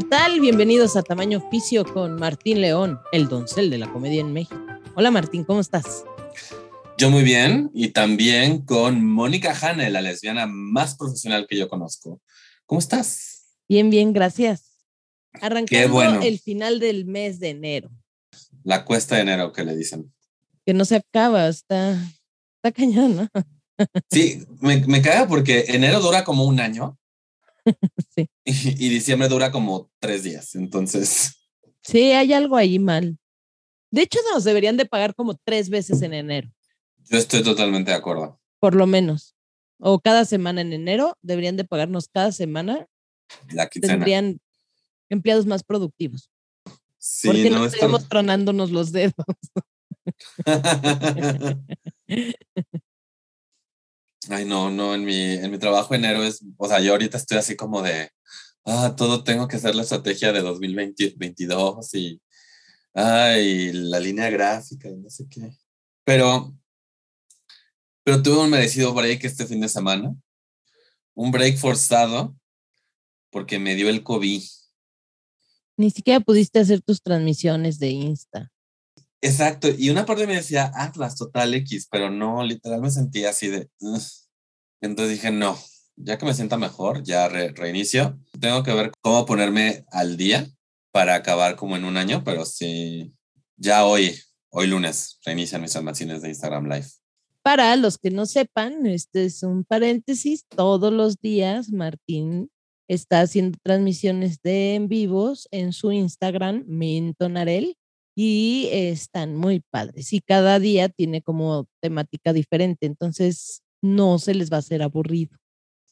¿Qué tal? Bienvenidos a Tamaño Oficio con Martín León, el doncel de la comedia en México. Hola Martín, ¿cómo estás? Yo muy bien y también con Mónica Hane, la lesbiana más profesional que yo conozco. ¿Cómo estás? Bien, bien, gracias. Arrancando el final del mes de enero. La cuesta de enero que le dicen. Que no se acaba, está, está cañón, ¿no? Sí, me, me caga porque enero dura como un año sí. Y, diciembre dura como tres días, entonces. Sí, hay algo ahí mal. De hecho, nos deberían de pagar como tres veces en enero. Yo estoy totalmente de acuerdo. Por lo menos. O cada semana en enero, deberían de pagarnos cada semana. La quincena. Tendrían empleados más productivos. Sí, Porque no, estamos tronándonos los dedos. Ay, no, no, en mi, en mi trabajo enero es, o sea, yo ahorita estoy así como de, ah, todo tengo que hacer la estrategia de 2022 y, ay, la línea gráfica y no sé qué. Pero, pero tuve un merecido break este fin de semana, un break forzado porque me dio el COVID. Ni siquiera pudiste hacer tus transmisiones de Insta. Exacto, y una parte me decía Atlas Total X, pero no, literal me sentía así de... Entonces dije, no, ya que me sienta mejor, ya reinicio. Tengo que ver cómo ponerme al día para acabar como en un año, pero sí, ya hoy, hoy lunes, reinician mis almacenes de Instagram Live. Para los que no sepan, este es un paréntesis, todos los días Martín está haciendo transmisiones de en vivos en su Instagram, Mintonarel, y están muy padres. Y cada día tiene como temática diferente, entonces no se les va a hacer aburrido.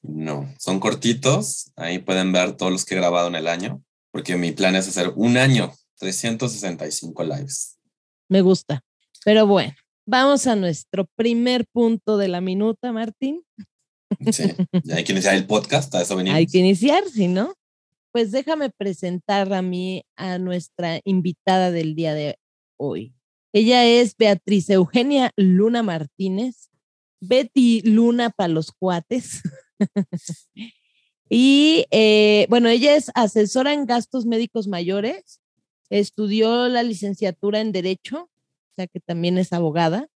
No, son cortitos, ahí pueden ver todos los que he grabado en el año, porque mi plan es hacer un año, 365 lives. Me gusta, pero bueno, vamos a nuestro primer punto de la minuta, Martín. Sí, hay que iniciar el podcast, a eso venimos. Hay que iniciar, si no. Pues déjame presentar a mí a nuestra invitada del día de hoy. Ella es Beatriz Eugenia Luna Martínez, Betty Luna para los cuates. y eh, bueno, ella es asesora en gastos médicos mayores, estudió la licenciatura en Derecho, o sea que también es abogada.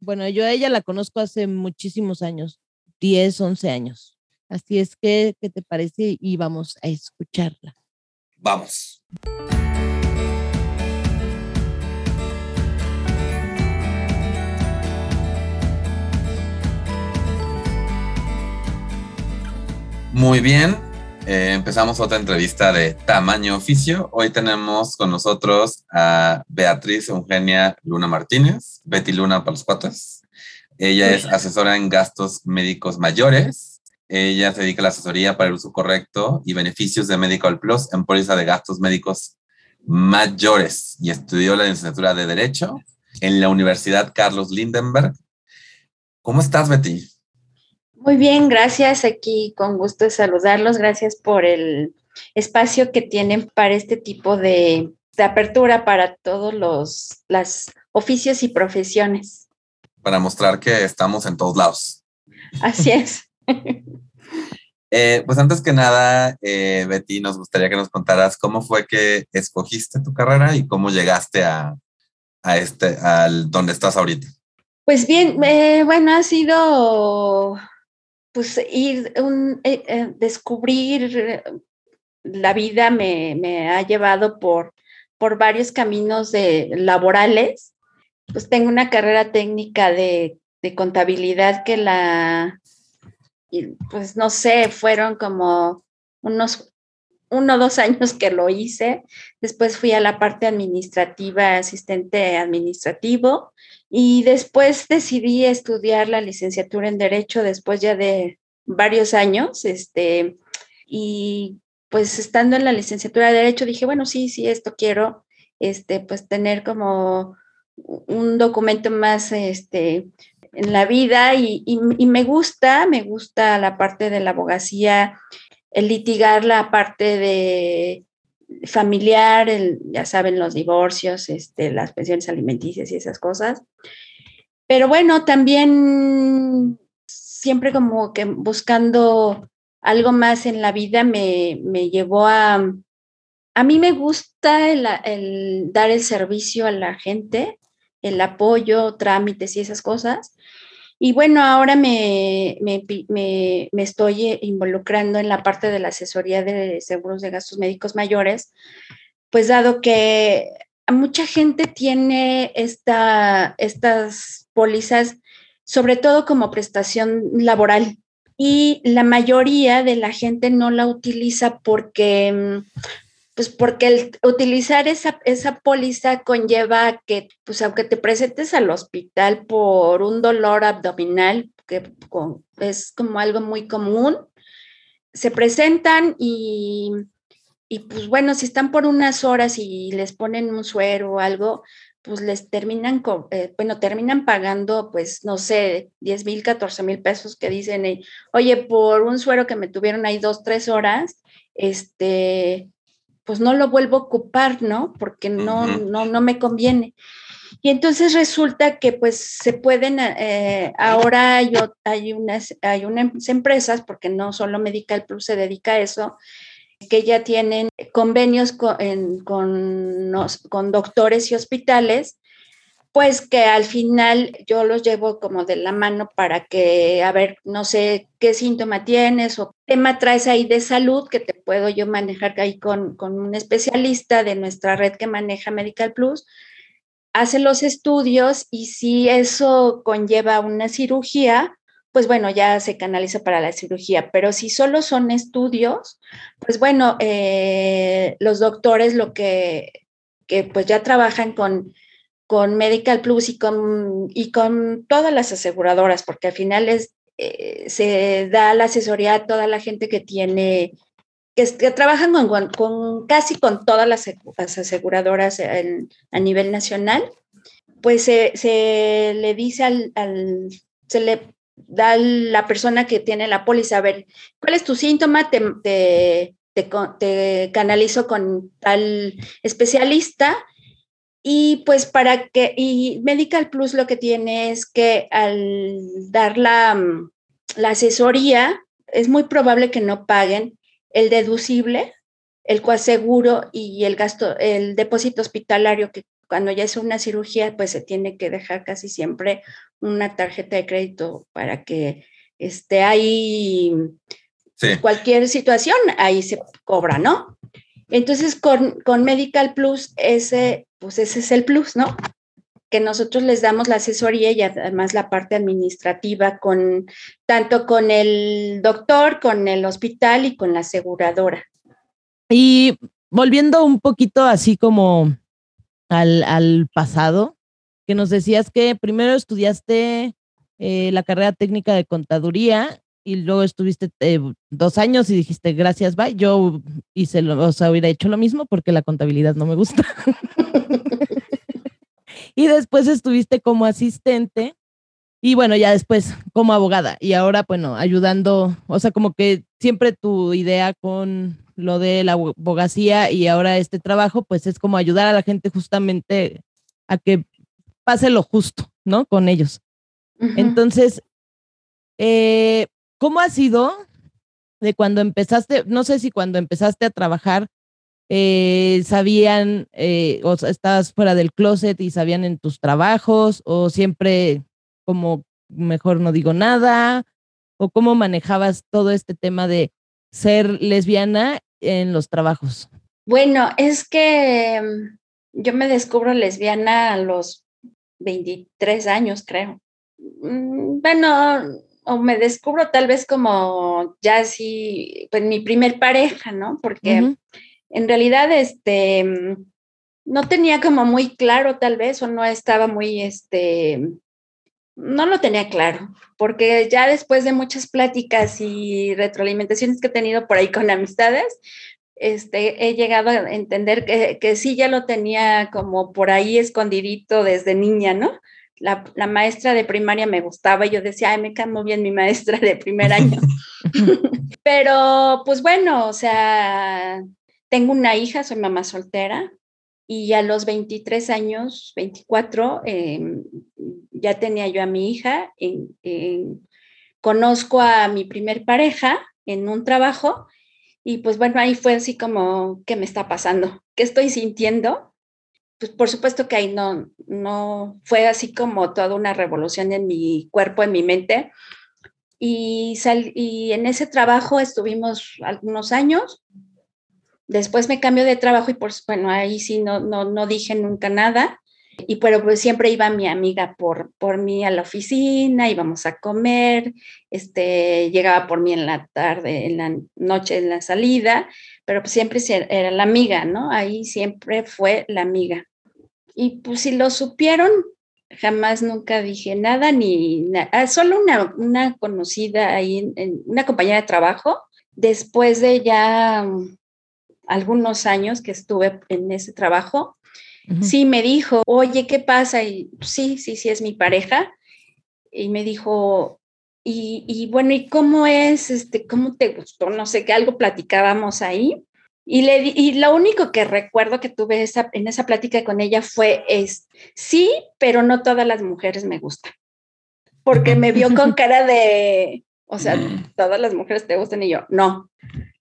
Bueno, yo a ella la conozco hace muchísimos años, 10, 11 años. Así es que, ¿qué te parece? Y vamos a escucharla. Vamos. Muy bien, eh, empezamos otra entrevista de tamaño oficio. Hoy tenemos con nosotros a Beatriz Eugenia Luna Martínez, Betty Luna para los cuates. Ella es asesora en gastos médicos mayores ella se dedica a la asesoría para el uso correcto y beneficios de Medical Plus en póliza de gastos médicos mayores y estudió la licenciatura de Derecho en la Universidad Carlos Lindenberg. ¿Cómo estás, Betty? Muy bien, gracias. Aquí con gusto de saludarlos. Gracias por el espacio que tienen para este tipo de, de apertura para todos los los oficios y profesiones. Para mostrar que estamos en todos lados. Así es. Eh, pues antes que nada, eh, Betty, nos gustaría que nos contaras cómo fue que escogiste tu carrera y cómo llegaste a, este, al donde estás ahorita. Pues bien, eh, bueno, ha sido pues ir, un, descubrir la vida me, me, ha llevado por, por varios caminos de, laborales. Pues tengo una carrera técnica de, de contabilidad que la y pues no sé, fueron como unos uno o dos años que lo hice. Después fui a la parte administrativa, asistente administrativo, y después decidí estudiar la licenciatura en Derecho después ya de varios años. Este, y pues estando en la licenciatura de Derecho dije, bueno, sí, sí, esto quiero. este, pues tener como un documento más este, en la vida y, me gusta, me gusta la parte de la abogacía, el litigar la parte de familiar, ya saben, los divorcios, este, las pensiones alimenticias y esas cosas. Pero bueno, también siempre como que buscando algo más en la vida me, me llevó a... A mí me gusta el, dar el servicio a la gente, el apoyo, trámites y esas cosas. Y bueno, ahora me, me, me, me, estoy involucrando en la parte de la asesoría de seguros de gastos médicos mayores, pues dado que mucha gente tiene esta, estas pólizas, sobre todo como prestación laboral, y la mayoría de la gente no la utiliza porque, mm, pues porque el utilizar esa, esa póliza conlleva que, pues aunque te presentes al hospital por un dolor abdominal, que es como algo muy común, se presentan y, y pues bueno, si están por unas horas y les ponen un suero o algo, pues les terminan, eh, bueno, terminan pagando, pues, no sé, 10 mil, 14 mil pesos que dicen, oye, por un suero que me tuvieron ahí dos, tres horas, este, pues no lo vuelvo a ocupar, ¿no? Porque no, no, no me conviene. Y entonces resulta que pues se pueden, eh, ahora hay, hay, unas, hay unas empresas, porque no solo Medical Plus se dedica a eso, que ya tienen convenios con, con, doctores y hospitales, pues que al final yo los llevo como de la mano para que, a ver, no sé qué síntoma tienes o qué tema traes ahí de salud que te puedo yo manejar ahí con, con un especialista de nuestra red que maneja Medical Plus, hace los estudios y si eso conlleva una cirugía, pues bueno, ya se canaliza para la cirugía, pero si solo son estudios, pues bueno, eh, los doctores lo que, que, pues ya trabajan con, con Medical Plus y con, y con todas las aseguradoras, porque al final es, eh, se da la asesoría a toda la gente que tiene, que, trabajan con, casi con todas las, aseguradoras a nivel nacional, pues se, se le dice al, al se le da la persona que tiene la póliza, a ver, ¿cuál es tu síntoma? Te, te, te, canalizo con tal especialista. Y pues para que, y Medical Plus lo que tiene es que al dar la, la asesoría, es muy probable que no paguen el deducible, el coaseguro y el gasto, el depósito hospitalario que cuando ya es una cirugía, pues se tiene que dejar casi siempre una tarjeta de crédito para que esté ahí cualquier situación, ahí se cobra, ¿no? Entonces, con, con, Medical Plus, ese, pues ese es el plus, ¿no? Que nosotros les damos la asesoría y además la parte administrativa con tanto con el doctor, con el hospital y con la aseguradora. Y volviendo un poquito así como al, pasado, que nos decías que primero estudiaste eh, la carrera técnica de contaduría y luego estuviste eh, dos años y dijiste gracias, bye. Yo hice, lo, o sea, hubiera hecho lo mismo porque la contabilidad no me gusta. y después estuviste como asistente y bueno, ya después como abogada y ahora, bueno, ayudando, o sea, como que siempre tu idea con lo de la abogacía y ahora este trabajo, pues es como ayudar a la gente justamente a que pase lo justo, ¿no? Con ellos. Entonces, eh, ¿cómo ha sido de cuando empezaste, no sé si cuando empezaste a trabajar, eh, sabían, eh, o estabas fuera del closet y sabían en tus trabajos, o siempre como mejor no digo nada, o cómo manejabas todo este tema de ser lesbiana en los trabajos? Bueno, es que mm, yo me descubro lesbiana a los 23 años, creo. Mm, bueno, o me descubro tal vez como ya así, pues mi primer pareja, ¿no? Porque en realidad, este, no tenía como muy claro tal vez, o no estaba muy, este, no lo tenía claro, porque ya después de muchas pláticas y retroalimentaciones que he tenido por ahí con amistades, este, he llegado a entender que, que, sí ya lo tenía como por ahí escondidito desde niña, ¿no? La, la, maestra de primaria me gustaba y yo decía, ay, me cae muy bien mi maestra de primer año. Pero pues bueno, o sea, tengo una hija, soy mamá soltera y a los 23 años, 24, eh, ya tenía yo a mi hija, en, en, conozco a mi primer pareja en un trabajo y pues bueno, ahí fue así como, ¿qué me está pasando? ¿Qué estoy sintiendo? Pues por supuesto que ahí no, no fue así como toda una revolución en mi cuerpo, en mi mente. Y, sal, y en ese trabajo estuvimos algunos años. Después me cambió de trabajo y pues bueno, ahí sí no, no, no dije nunca nada. Y pero pues siempre iba mi amiga por, por mí a la oficina, íbamos a comer, este, llegaba por mí en la tarde, en la noche, en la salida, pero pues siempre era la amiga, ¿no? Ahí siempre fue la amiga. Y pues si lo supieron, jamás nunca dije nada, ni nada, solo una, una conocida ahí, en, una compañera de trabajo, después de ya um, algunos años que estuve en ese trabajo, Sí, me dijo, oye, ¿qué pasa? Y sí, sí, sí, es mi pareja. Y me dijo, y, y, bueno, ¿y cómo es? Este, ¿Cómo te gustó? No sé, qué algo platicábamos ahí. Y, le, y lo único que recuerdo que tuve esa, en esa plática con ella fue, es, sí, pero no todas las mujeres me gustan. Porque me vio con cara de, o sea, mm. todas las mujeres te gustan y yo, no.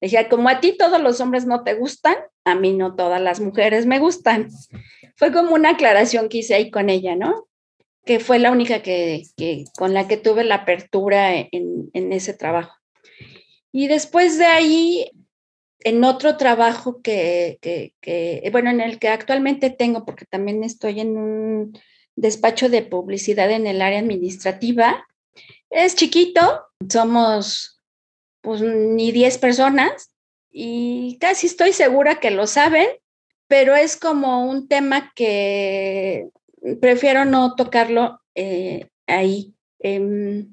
Le dije, como a ti todos los hombres no te gustan, a mí no todas las mujeres me gustan fue como una aclaración que hice ahí con ella, ¿no? Que fue la única que, que con la que tuve la apertura en, en, ese trabajo. Y después de ahí, en otro trabajo que, bueno, en el que actualmente tengo, porque también estoy en un despacho de publicidad en el área administrativa, es chiquito, somos pues ni 10 personas y casi estoy segura que lo saben, pero es como un tema que prefiero no tocarlo eh, ahí. Eh,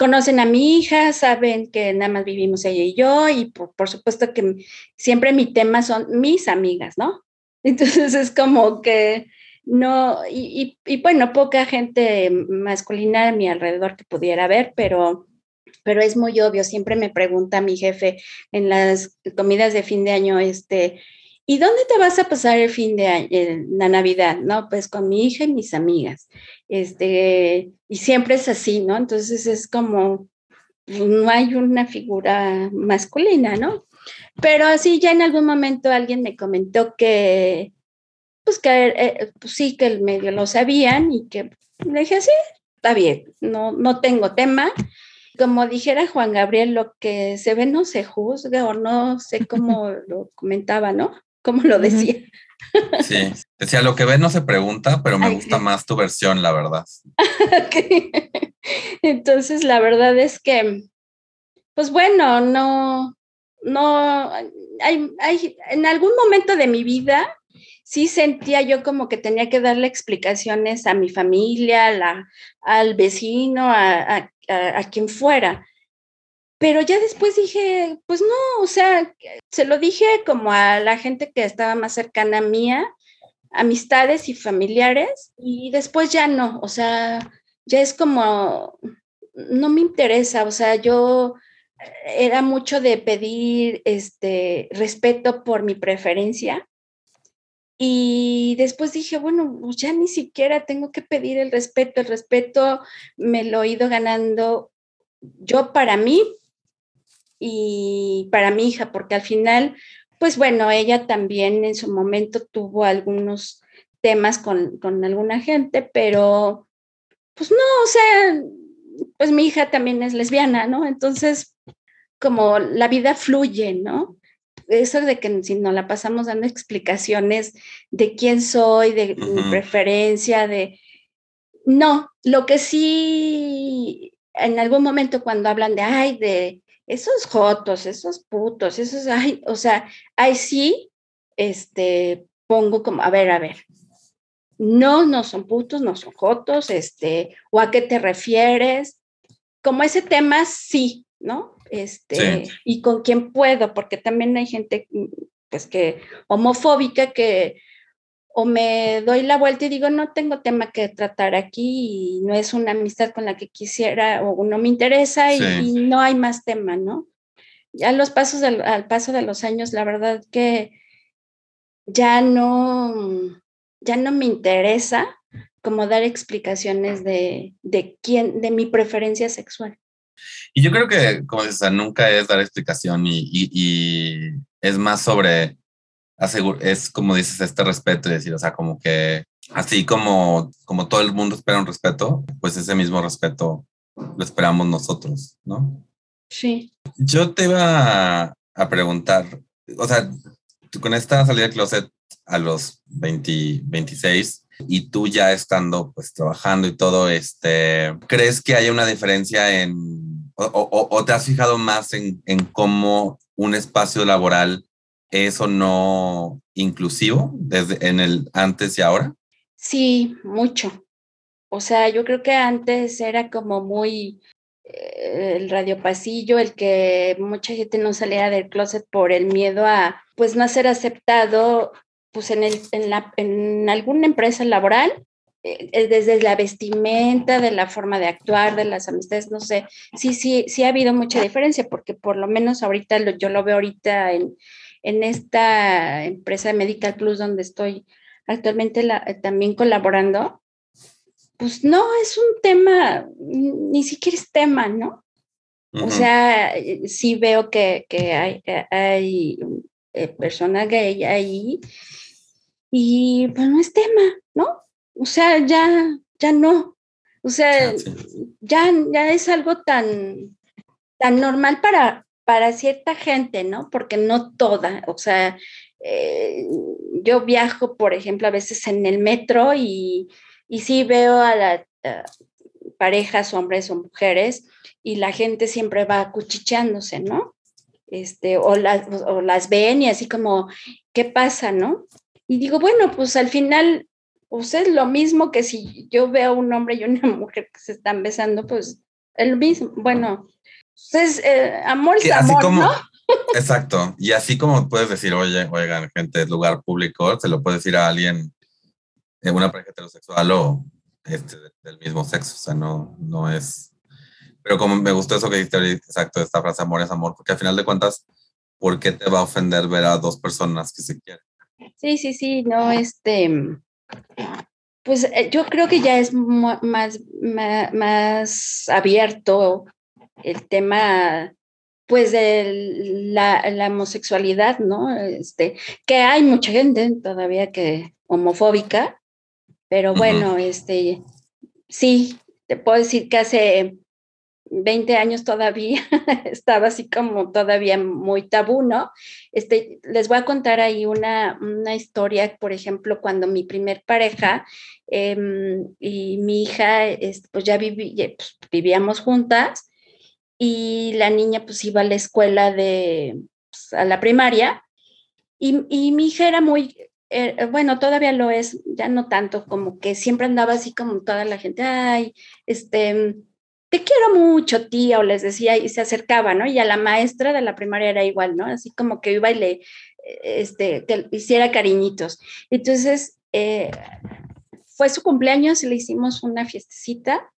conocen a mi hija, saben que nada más vivimos ella y yo, y por, por, supuesto que siempre mi tema son mis amigas, ¿no? Entonces es como que no, y, y, bueno, poca gente masculina a mi alrededor que pudiera ver, pero pero es muy obvio, siempre me pregunta mi jefe en las comidas de fin de año, este, ¿Y dónde te vas a pasar el fin de año, la Navidad? No, pues con mi hija y mis amigas. Este, y siempre es así, ¿no? Entonces es como, no hay una figura masculina, ¿no? Pero así ya en algún momento alguien me comentó que, pues que eh, pues sí, que el medio lo sabían y que le dije, así, está bien, no, no tengo tema. Como dijera Juan Gabriel, lo que se ve no se juzga o no sé cómo lo comentaba, ¿no? Como lo decía. Sí, decía, lo que ves no se pregunta, pero me gusta más tu versión, la verdad. Entonces, la verdad es que, pues bueno, no, no, hay, hay, en algún momento de mi vida sí sentía yo como que tenía que darle explicaciones a mi familia, la, al vecino, a, a, a quien fuera. Pero ya después dije, pues no, o sea, se lo dije como a la gente que estaba más cercana a mía, amistades y familiares, y después ya no, o sea, ya es como, no me interesa, o sea, yo era mucho de pedir este respeto por mi preferencia. Y después dije, bueno, pues ya ni siquiera tengo que pedir el respeto, el respeto me lo he ido ganando yo para mí, y para mi hija, porque al final, pues bueno, ella también en su momento tuvo algunos temas con, con alguna gente, pero pues no, o sea, pues mi hija también es lesbiana, ¿no? Entonces, como la vida fluye, ¿no? Eso de que si no la pasamos dando explicaciones de quién soy, de uh -huh. mi preferencia, de... No, lo que sí, en algún momento cuando hablan de, ay, de esos jotos, esos putos, esos, ay, o sea, ahí sí, este, pongo como, a ver, a ver, no, no son putos, no son jotos, este, o a qué te refieres. Como ese tema, sí, ¿no? Este, y con quién puedo, porque también hay gente, pues que homofóbica que o me doy la vuelta y digo, no tengo tema que tratar aquí y no es una amistad con la que quisiera o no me interesa y, no hay más tema, ¿no? Ya los pasos al paso de los años, la verdad que ya no, ya no me interesa como dar explicaciones de, de quién, de mi preferencia sexual. Y yo creo que, como dices, nunca es dar explicación y, y, es más sobre, es como dices, este respeto y decir, o sea, como que así como, como todo el mundo espera un respeto, pues ese mismo respeto lo esperamos nosotros, ¿no? Sí. Yo te iba a preguntar, o sea, con esta salida del closet a los 20, 26 y tú ya estando pues trabajando y todo, este, ¿crees que haya una diferencia en, o, te has fijado más en, en cómo un espacio laboral es o no inclusivo desde en el antes y ahora? Sí, mucho. O sea, yo creo que antes era como muy eh, el radio pasillo, el que mucha gente no salía del closet por el miedo a pues no ser aceptado pues en, el, en, la, en alguna empresa laboral, eh, eh, desde la vestimenta, de la forma de actuar, de las amistades, no sé, sí, sí, sí ha habido mucha diferencia, porque por lo menos ahorita yo lo veo ahorita en, en esta empresa Medical Plus donde estoy actualmente también colaborando, pues no es un tema, ni siquiera es tema, ¿no? O sea, eh, sí veo que, que hay, hay eh, persona gay ahí y pues no es tema, ¿no? O sea, ya, ya no. O sea, ya, ya es algo tan, tan normal para, para cierta gente, ¿no? Porque no toda, o sea, eh, yo viajo, por ejemplo, a veces en el metro y, y sí veo a las parejas, hombres o mujeres, y la gente siempre va cuchicheándose, ¿no? Este, o, las, o las ven y así como, ¿qué pasa, no? Y digo, bueno, pues al final, pues es lo mismo que si yo veo un hombre y una mujer que se están besando, pues es lo mismo. Bueno, pues eh, amor es amor, ¿no? Exacto. Y así como puedes decir, oye, oigan, gente, lugar público, se lo puedes decir a alguien, eh, una pareja heterosexual o este, del mismo sexo. O sea, no, no es. Pero como me gustó eso que dijiste exacto, esta frase, amor es amor, porque al final de cuentas, ¿por qué te va a ofender ver a dos personas que se quieren? Sí, sí, sí, no, este, pues eh, yo creo que ya es más, más, abierto el tema, pues, de la, homosexualidad, ¿no? Este, que hay mucha gente todavía que homofóbica, pero bueno, este, sí, te puedo decir que hace 20 años todavía estaba así como todavía muy tabú, ¿no? Este, les voy a contar ahí una, una historia, por ejemplo, cuando mi primer pareja em, y mi hija, pues ya pues, vivíamos juntas y la niña pues iba a la escuela de, pues, a la primaria y, y mi hija era muy, eh, bueno, todavía lo es, ya no tanto, como que siempre andaba así como toda la gente, ay, este te quiero mucho, tía, o les decía, y se acercaba, ¿no? Y a la maestra de la primaria era igual, ¿no? Así como que iba y le, este, que hiciera cariñitos. Entonces, eh, fue su cumpleaños y le hicimos una fiestecita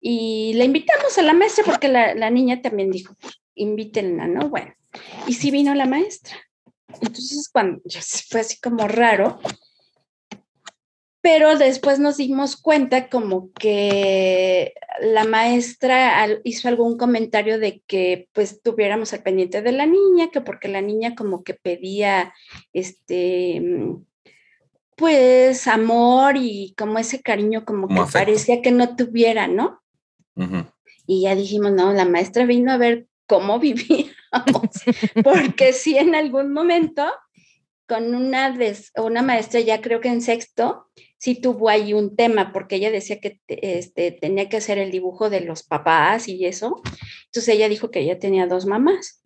y le invitamos a la maestra porque la, la niña también dijo, invítenla, ¿no? Bueno, y sí vino la maestra. Entonces, cuando fue así como raro, pero después nos dimos cuenta como que la maestra hizo algún comentario de que pues tuviéramos al pendiente de la niña, que porque la niña como que pedía este pues amor y como ese cariño como, que parecía que no tuviera, ¿no? Y ya dijimos, no, la maestra vino a ver cómo vivíamos, porque si en algún momento con una, una maestra, ya creo que en sexto, sí tuvo ahí un tema, porque ella decía que este, tenía que hacer el dibujo de los papás y eso. Entonces ella dijo que ella tenía dos mamás.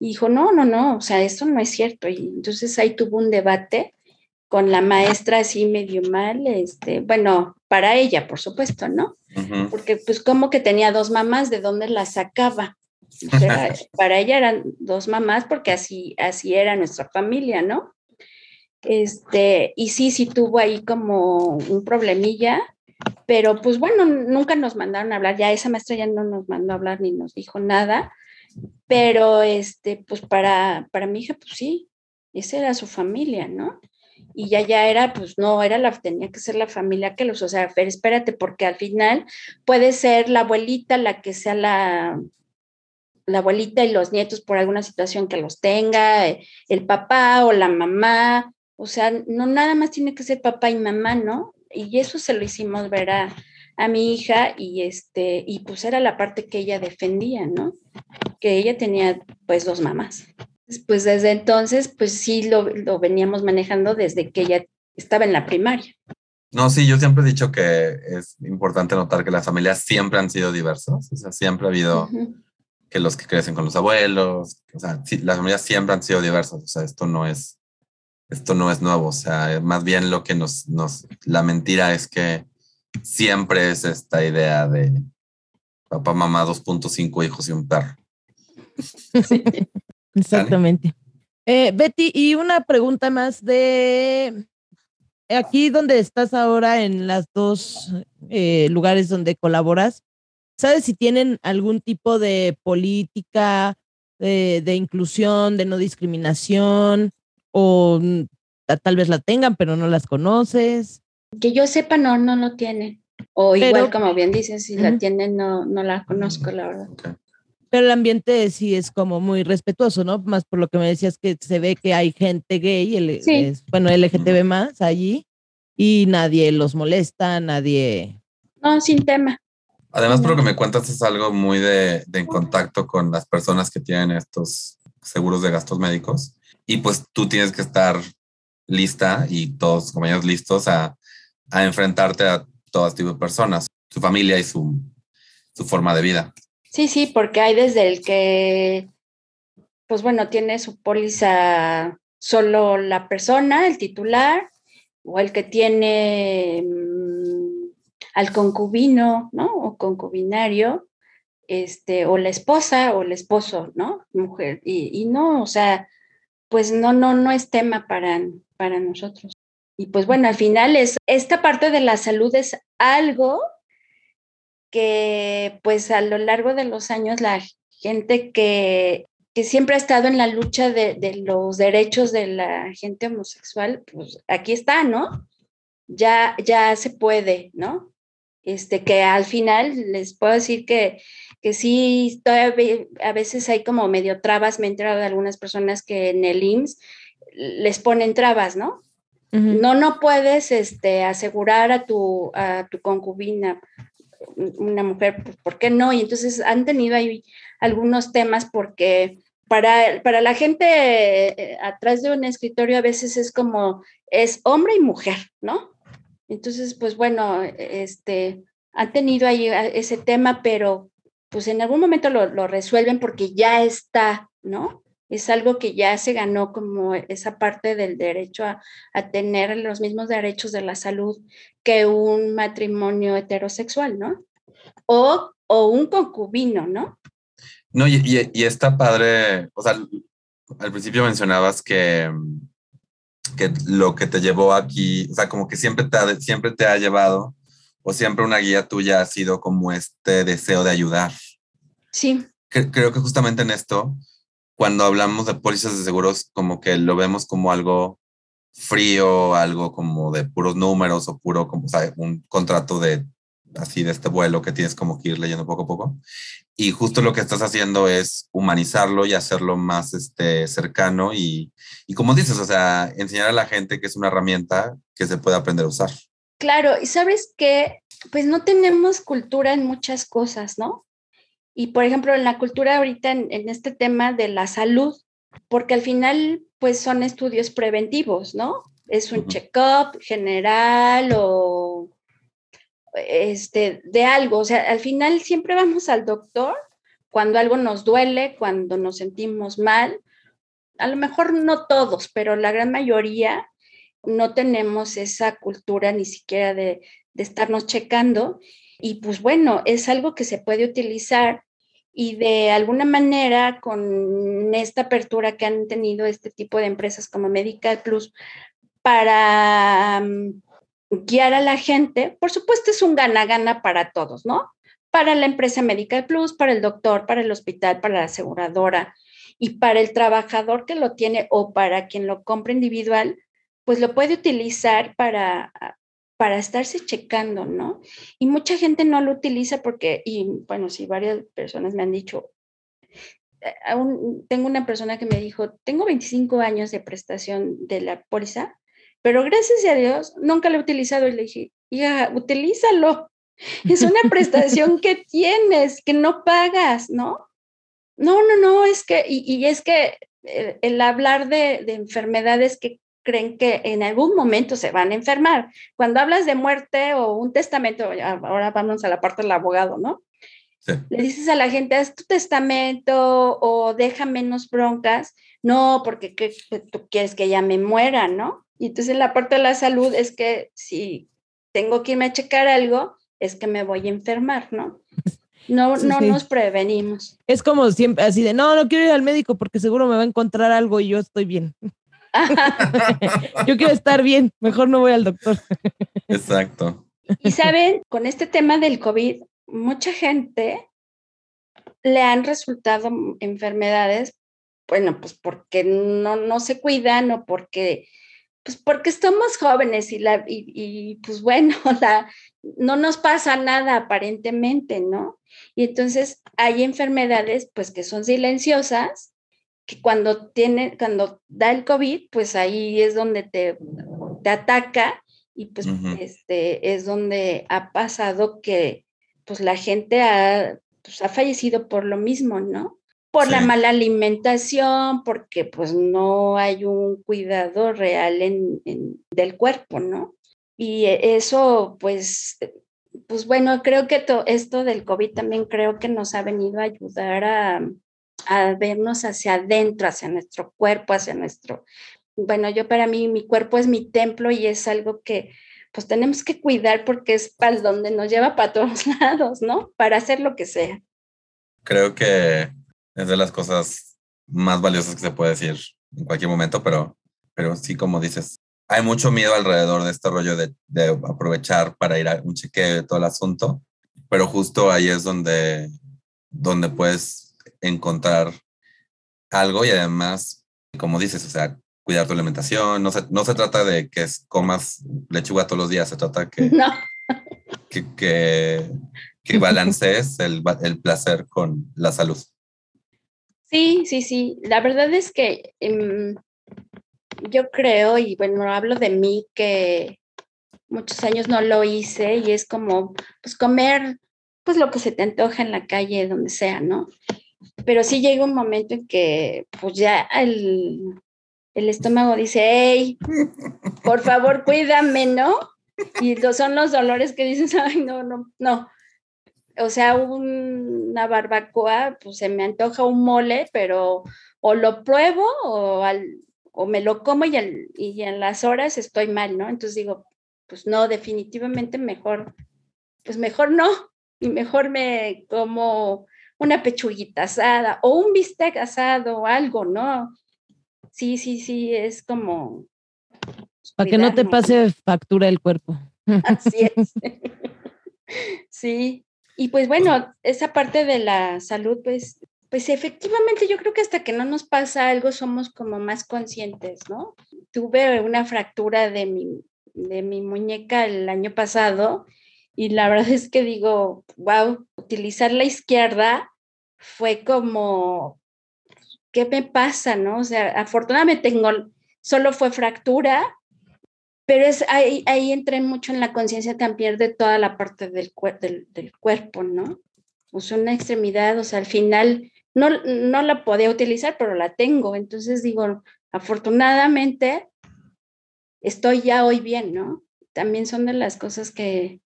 Y dijo, no, no, no, o sea, eso no es cierto. Y entonces ahí tuvo un debate con la maestra así medio mal, este, bueno, para ella, por supuesto, ¿no? Porque pues como que tenía dos mamás, ¿de dónde las sacaba? para ella eran dos mamás porque así, así era nuestra familia, ¿no? Este, y sí, sí tuvo ahí como un problemilla, pero pues bueno, nunca nos mandaron a hablar, ya esa maestra ya no nos mandó a hablar ni nos dijo nada, pero este, pues para, para mi hija, pues sí, esa era su familia, ¿no? Y ya ya era, pues no, era la, tenía que ser la familia que los, o sea, espérate, porque al final puede ser la abuelita la que sea la, la abuelita y los nietos por alguna situación que los tenga, el papá o la mamá, o sea, no nada más tiene que ser papá y mamá, ¿no? Y eso se lo hicimos ver a, mi hija y este, y pues era la parte que ella defendía, ¿no? Que ella tenía pues dos mamás. Pues desde entonces, pues sí lo, lo veníamos manejando desde que ella estaba en la primaria. No, sí, yo siempre he dicho que es importante notar que las familias siempre han sido diversas, o sea, siempre ha habido que los que crecen con los abuelos, o sea, las familias siempre han sido diversas, o sea, esto no es, esto no es nuevo, o sea, más bien lo que nos, nos, la mentira es que siempre es esta idea de papá, mamá, 2.5 hijos y un perro. Exactamente. Eh, Betty, y una pregunta más de aquí donde estás ahora en las dos eh, lugares donde colaboras, ¿Sabes si tienen algún tipo de política de, inclusión, de no discriminación? O tal vez la tengan, pero no las conoces. Que yo sepa, no, no lo tienen. O igual, como bien dices, si la tienen, no, no la conozco, la verdad. Pero el ambiente sí es como muy respetuoso, ¿no? Más por lo que me decías que se ve que hay gente gay, el, bueno, LGTB más allí, y nadie los molesta, nadie. No, sin tema. Además, por lo que me cuentas, es algo muy de, en contacto con las personas que tienen estos seguros de gastos médicos. Y pues tú tienes que estar lista y todos compañeros listos a, a enfrentarte a todo tipo de personas, su familia y su, su forma de vida. Sí, sí, porque hay desde el que, pues bueno, tiene su póliza solo la persona, el titular, o el que tiene al concubino, ¿no? O concubinario, este, o la esposa o el esposo, ¿no? Mujer. Y, no, o sea, pues no, no, no es tema para, para nosotros. Y pues bueno, al final es, esta parte de la salud es algo que pues a lo largo de los años la gente que, que siempre ha estado en la lucha de, de, los derechos de la gente homosexual, pues aquí está, ¿no? Ya, ya se puede, ¿no? este, que al final les puedo decir que, que sí, todavía a veces hay como medio trabas, me he enterado de algunas personas que en el IMSS les ponen trabas, ¿no? No, no puedes este, asegurar a tu, a tu concubina, una mujer, pues, ¿por qué no? Y entonces han tenido ahí algunos temas porque para, para la gente eh, atrás de un escritorio a veces es como, es hombre y mujer, ¿no? Entonces, pues bueno, este, han tenido ahí ese tema, pero pues en algún momento lo, resuelven porque ya está, ¿no? Es algo que ya se ganó como esa parte del derecho a, tener los mismos derechos de la salud que un matrimonio heterosexual, ¿no? O, o un concubino, ¿no? No, y, y, y está padre, o sea, al principio mencionabas que, que lo que te llevó aquí, o sea, como que siempre te ha, siempre te ha llevado o siempre una guía tuya ha sido como este deseo de ayudar. Sí. creo que justamente en esto, cuando hablamos de pólizas de seguros, como que lo vemos como algo frío, algo como de puros números o puro, como, sea, un contrato de así de este vuelo que tienes como que ir leyendo poco a poco. Y justo lo que estás haciendo es humanizarlo y hacerlo más este, cercano y, y como dices, o sea, enseñar a la gente que es una herramienta que se puede aprender a usar. Claro, y sabes que pues no tenemos cultura en muchas cosas, ¿no? Y por ejemplo, en la cultura ahorita, en, en este tema de la salud, porque al final pues son estudios preventivos, ¿no? Es un check-up general o este, de algo. O sea, al final siempre vamos al doctor cuando algo nos duele, cuando nos sentimos mal. A lo mejor no todos, pero la gran mayoría no tenemos esa cultura ni siquiera de, de estarnos checando. Y pues bueno, es algo que se puede utilizar y de alguna manera con esta apertura que han tenido este tipo de empresas como Medical Plus para mm, guiar a la gente, por supuesto es un gana-gana para todos, ¿no? Para la empresa Medical Plus, para el doctor, para el hospital, para la aseguradora y para el trabajador que lo tiene o para quien lo compra individual, pues lo puede utilizar para, para estarse checando, ¿no? Y mucha gente no lo utiliza porque, y bueno, sí, varias personas me han dicho, eh, tengo una persona que me dijo, tengo 25 años de prestación de la póliza, pero gracias a Dios nunca lo he utilizado y le dije, ya, utilízalo. Es una prestación que tienes, que no pagas, ¿no? No, no, no, es que, y, es que el, el hablar de, de, enfermedades que creen que en algún momento se van a enfermar. Cuando hablas de muerte o un testamento, ahora vamos a la parte del abogado, ¿no? Le dices a la gente, haz tu testamento o deja menos broncas. No, porque tú quieres que ya me muera, ¿no? Y entonces la parte de la salud es que si tengo que irme a checar algo, es que me voy a enfermar, ¿no? No, no nos prevenimos. Es como siempre, así de, no, no quiero ir al médico porque seguro me va a encontrar algo y yo estoy bien. Yo quiero estar bien, mejor no voy al doctor. Exacto. Y saben, con este tema del COVID, mucha gente le han resultado enfermedades, bueno, pues porque no, no se cuidan o porque, pues porque estamos jóvenes y, la, y, pues bueno, la, no nos pasa nada aparentemente, ¿no? Y entonces hay enfermedades pues que son silenciosas que cuando tiene, cuando da el COVID, pues ahí es donde te, te ataca y pues este, es donde ha pasado que pues la gente ha, pues, ha fallecido por lo mismo, ¿no? Por la mala alimentación, porque pues no hay un cuidado real en, del cuerpo, ¿no? Y eso pues pues bueno, creo que esto del COVID también creo que nos ha venido a ayudar a, a vernos hacia adentro, hacia nuestro cuerpo, hacia nuestro, bueno, yo para mí mi cuerpo es mi templo y es algo que pues tenemos que cuidar porque es para donde nos lleva para todos lados, ¿no? Para hacer lo que sea. Creo que es de las cosas más valiosas que se puede decir en cualquier momento, pero, pero sí, como dices, hay mucho miedo alrededor de este rollo de, aprovechar para ir a un chequeo de todo el asunto, pero justo ahí es donde, donde puedes encontrar algo y además, como dices, o sea, cuidar tu alimentación. No se, no se trata de que comas lechuga todos los días, se trata que, que, que, que, balancees el, el, placer con la salud. Sí, sí, sí. La verdad es que um, yo creo, y bueno, hablo de mí, que muchos años no lo hice y es como, pues comer, pues lo que se te antoja en la calle, donde sea, ¿no? Pero sí llega un momento en que pues ya el, el estómago dice, hey, por favor, cuídame, ¿no? Y son los dolores que dices, ay, no, no, no. O sea, una barbacoa, pues se me antoja un mole, pero o lo pruebo o, al, o me lo como y, y en las horas estoy mal, ¿no? Entonces digo, pues no, definitivamente mejor, pues mejor no, y mejor me como una pechuguita asada o un bistec asado o algo, ¿no? Sí, sí, sí, es como... Para que no te pase factura el cuerpo. Así es. sí. Y pues bueno, esa parte de la salud, pues, pues efectivamente yo creo que hasta que no nos pasa algo somos como más conscientes, ¿no? Tuve una fractura de mi, de mi muñeca el año pasado y la verdad es que digo, wow, utilizar la izquierda fue como, ¿qué me pasa? ¿No? O sea, afortunadamente tengo, solo fue fractura, pero es ahí, ahí entré mucho en la conciencia también de toda la parte del, del, del, cuerpo, ¿no? O una extremidad, o sea, al final no, no la podía utilizar, pero la tengo. Entonces digo, afortunadamente estoy ya hoy bien, ¿no? También son de las cosas que,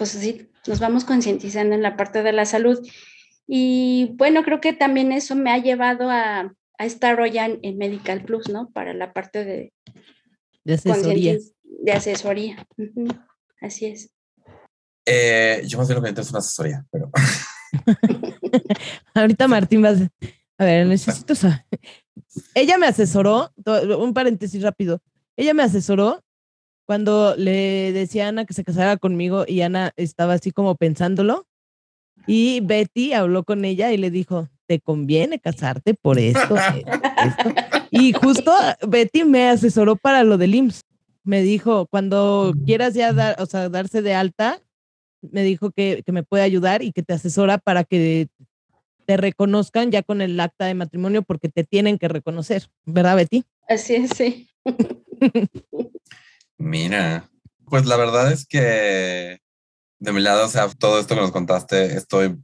pues sí, nos vamos concientizando en la parte de la salud. Y bueno, creo que también eso me ha llevado a, a estar hoy en, en, Medical Plus, ¿no? Para la parte de, de asesoría. De asesoría. Uh -huh. Así es. Eh, yo más bien lo que necesito es una asesoría, pero. Ahorita Martín va a... A ver, necesito saber. Ella me asesoró, un paréntesis rápido. Ella me asesoró cuando le decía a Ana que se casara conmigo y Ana estaba así como pensándolo. Y Betty habló con ella y le dijo, te conviene casarte por esto, esto. Y justo Betty me asesoró para lo del IMSS. Me dijo, cuando quieras ya dar, o sea, darse de alta, me dijo que, que me puede ayudar y que te asesora para que te reconozcan ya con el acta de matrimonio porque te tienen que reconocer, ¿verdad, Betty? Así es, sí. Mira, pues la verdad es que de mi lado, o sea, todo esto que nos contaste, estoy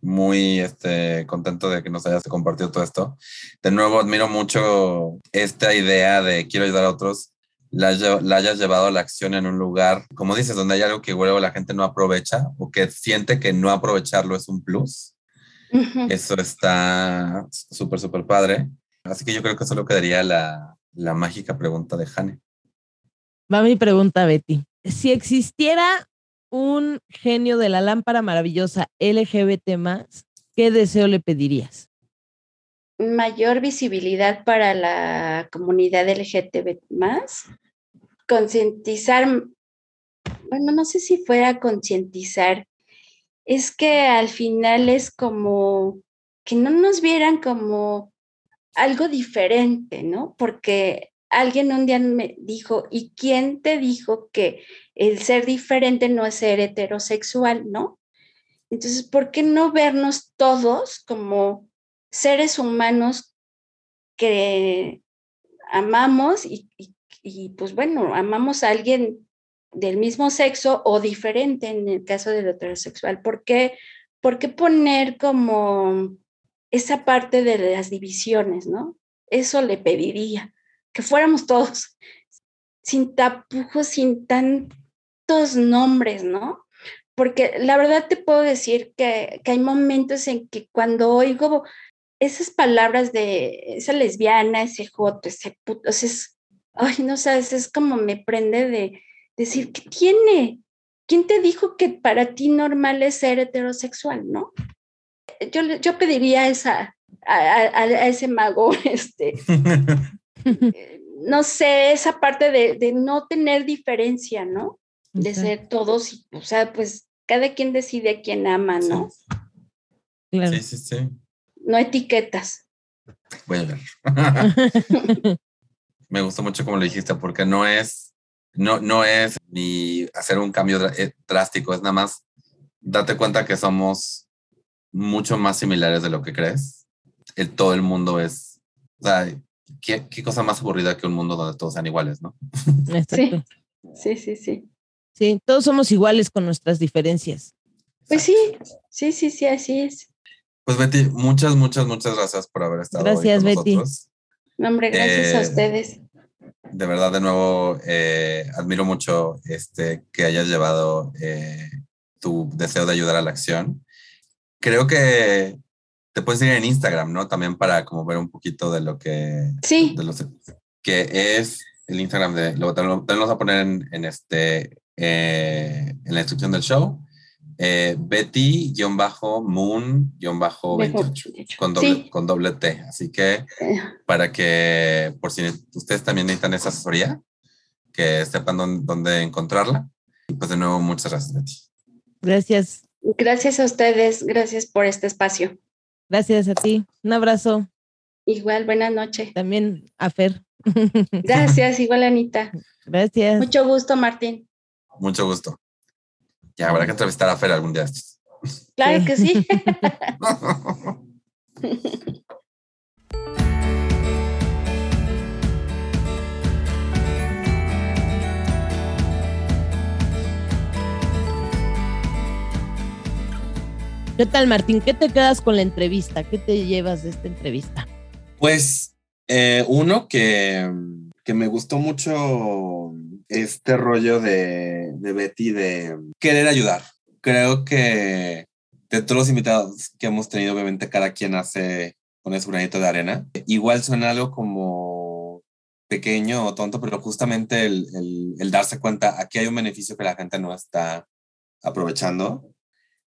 muy este, contento de que nos hayas compartido todo esto. De nuevo, admiro mucho esta idea de quiero ayudar a otros, la, hayas llevado a la acción en un lugar, como dices, donde hay algo que luego la gente no aprovecha o que siente que no aprovecharlo es un plus. Eso está súper, súper padre. Así que yo creo que solo quedaría la, la mágica pregunta de Jane. Va mi pregunta, Betty. Si existiera un genio de la lámpara maravillosa LGBT ¿qué deseo le pedirías? Mayor visibilidad para la comunidad LGBT concientizar, bueno, no sé si fuera concientizar, es que al final es como que no nos vieran como algo diferente, ¿no? Porque alguien un día me dijo, ¿y quién te dijo que el ser diferente no es ser heterosexual, ¿no? Entonces, ¿por qué no vernos todos como seres humanos que amamos y, pues bueno, amamos a alguien del mismo sexo o diferente en el caso del heterosexual? ¿Por qué, ¿Por qué poner como esa parte de las divisiones, ¿no? Eso le pediría, que fuéramos todos sin tapujos, sin tantos nombres, ¿no? Porque la verdad te puedo decir que, hay momentos en que cuando oigo esas palabras de esa lesbiana, ese joto, ese puto, es, ay, no sabes, es como me prende de decir, ¿qué tiene? ¿Quién te dijo que para ti normal es ser heterosexual, no? yo, yo pediría esa, a, ese mago, este, no sé, esa parte de, no tener diferencia, ¿no? De ser todos, o sea, pues cada quien decide a quién ama, ¿no? Sí, sí, sí. No etiquetas. Voy a ver. Me gustó mucho como lo dijiste, porque no es, no, no es ni hacer un cambio eh, drástico, es nada más date cuenta que somos mucho más similares de lo que crees. El, todo el mundo es, o sea, ¿qué, ¿qué, cosa más aburrida que un mundo donde todos sean iguales, ¿no? Sí, sí, sí, sí. Sí, todos somos iguales con nuestras diferencias. Pues sí, sí, sí, sí, así es. Pues Betty, muchas, muchas, muchas gracias por haber estado gracias, hoy con Betty. nosotros. No, hombre, gracias a eh, ustedes. De verdad, de nuevo, eh, admiro mucho este, que hayas llevado eh, tu deseo de ayudar a la acción creo que te puedes ir en Instagram, ¿no? También para como ver un poquito de lo que... Sí. De los, que es el Instagram de... Lo, te, lo, vamos a poner en, este... Eh, en la instrucción del show. Eh, Betty-Moon-28 con, doble, con doble T. Así que eh. para que, por si ustedes también necesitan esa asesoría, que sepan dónde, dónde encontrarla. Y pues de nuevo, muchas gracias, Betty. Gracias. Gracias a ustedes, gracias por este espacio. Gracias a ti. Un abrazo. Igual, buenas noches. También a Fer. Gracias, igual Anita. Gracias. Mucho gusto, Martín. Mucho gusto. Ya habrá que entrevistar a Fer algún día. Claro que sí. ¿Qué tal, Martín? ¿Qué te quedas con la entrevista? ¿Qué te llevas de esta entrevista? Pues eh, uno que, que, me gustó mucho este rollo de, Betty de querer ayudar. Creo que de todos los invitados que hemos tenido, obviamente cada quien hace, pone su granito de arena. Igual suena algo como pequeño o tonto, pero justamente el, el, el darse cuenta, aquí hay un beneficio que la gente no está aprovechando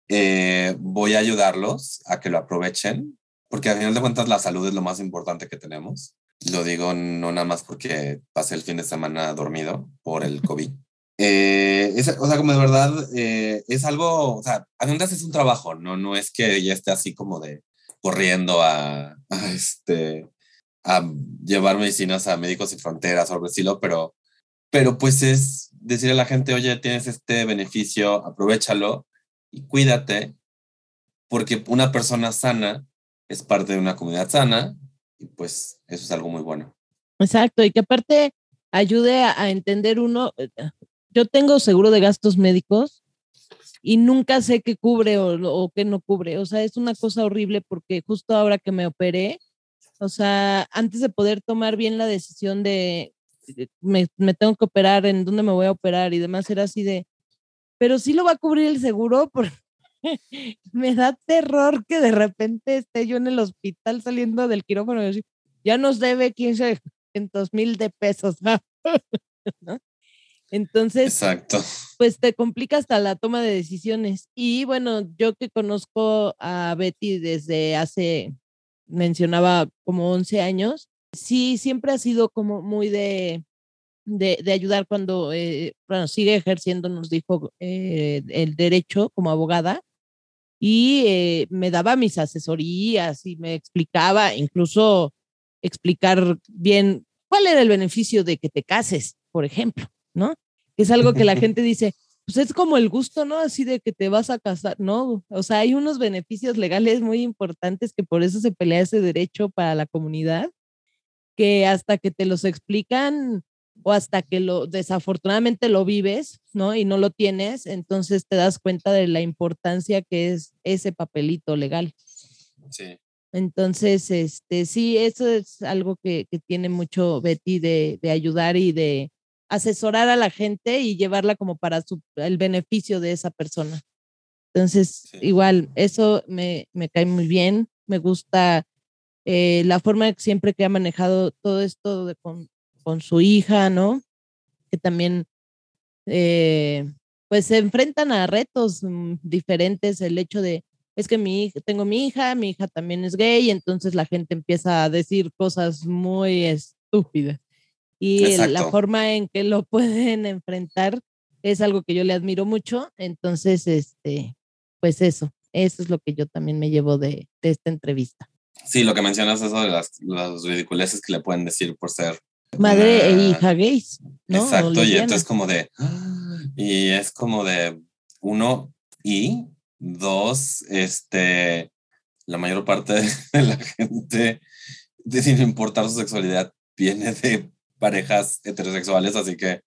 eh, voy a ayudarlos a que lo aprovechen, porque al final de cuentas la salud es lo más importante que tenemos. Lo digo no nada más porque pasé el fin de semana dormido por el COVID. Eh, o sea, como de verdad, eh, es algo, o sea, a es un trabajo, ¿no? No es que ya esté así como de corriendo a, este, a llevar medicinas a Médicos Sin Fronteras o algo así, pero, pero pues es decirle a la gente, oye, tienes este beneficio, aprovechalo y cuídate, porque una persona sana es parte de una comunidad sana y pues eso es algo muy bueno. Exacto, y que aparte ayude a, entender uno, eh, yo tengo seguro de gastos médicos y nunca sé qué cubre o, o qué no cubre. O sea, es una cosa horrible porque justo ahora que me operé, o sea, antes de poder tomar bien la decisión de me, me tengo que operar, en dónde me voy a operar y demás, era así de, pero sí lo va a cubrir el seguro porque me da terror que de repente esté yo en el hospital saliendo del quirófano y decir, ya nos debe 15 mil de pesos. ¿no? Entonces, Exacto. pues te complica hasta la toma de decisiones. Y bueno, yo que conozco a Betty desde hace, mencionaba como 11 años, sí, siempre ha sido como muy de, de, de ayudar cuando, eh, bueno, sigue ejerciendo, nos dijo, eh, el derecho como abogada y eh, me daba mis asesorías y me explicaba, incluso explicar bien cuál era el beneficio de que te cases, por ejemplo, ¿no? Es algo que la gente dice, pues es como el gusto, ¿no? Así de que te vas a casar, ¿no? O sea, hay unos beneficios legales muy importantes que por eso se pelea ese derecho para la comunidad, que hasta que te los explican o hasta que lo desafortunadamente lo vives, ¿no? Y no lo tienes, entonces te das cuenta de la importancia que es ese papelito legal. Sí. Entonces, este, sí, eso es algo que, que tiene mucho Betty de, de, ayudar y de asesorar a la gente y llevarla como para su, el beneficio de esa persona. Entonces, sí. igual, eso me, me, cae muy bien, me gusta eh, la forma que siempre que ha manejado todo esto de, con, con su hija, ¿no? Que también, eh, pues se enfrentan a retos mm, diferentes, el hecho de, es que mi hija, tengo mi hija, mi hija también es gay, entonces la gente empieza a decir cosas muy estúpidas. Y la forma en que lo pueden enfrentar es algo que yo le admiro mucho. Entonces, este, pues eso, eso es lo que yo también me llevo de, de esta entrevista. Sí, lo que mencionas eso de las, las ridiculeces que le pueden decir por ser madre una... e hija gays. ¿no? Exacto, y entonces como de, y es como de uno y dos, este, la mayor parte de la gente, de, sin importar su sexualidad, viene de parejas heterosexuales, así que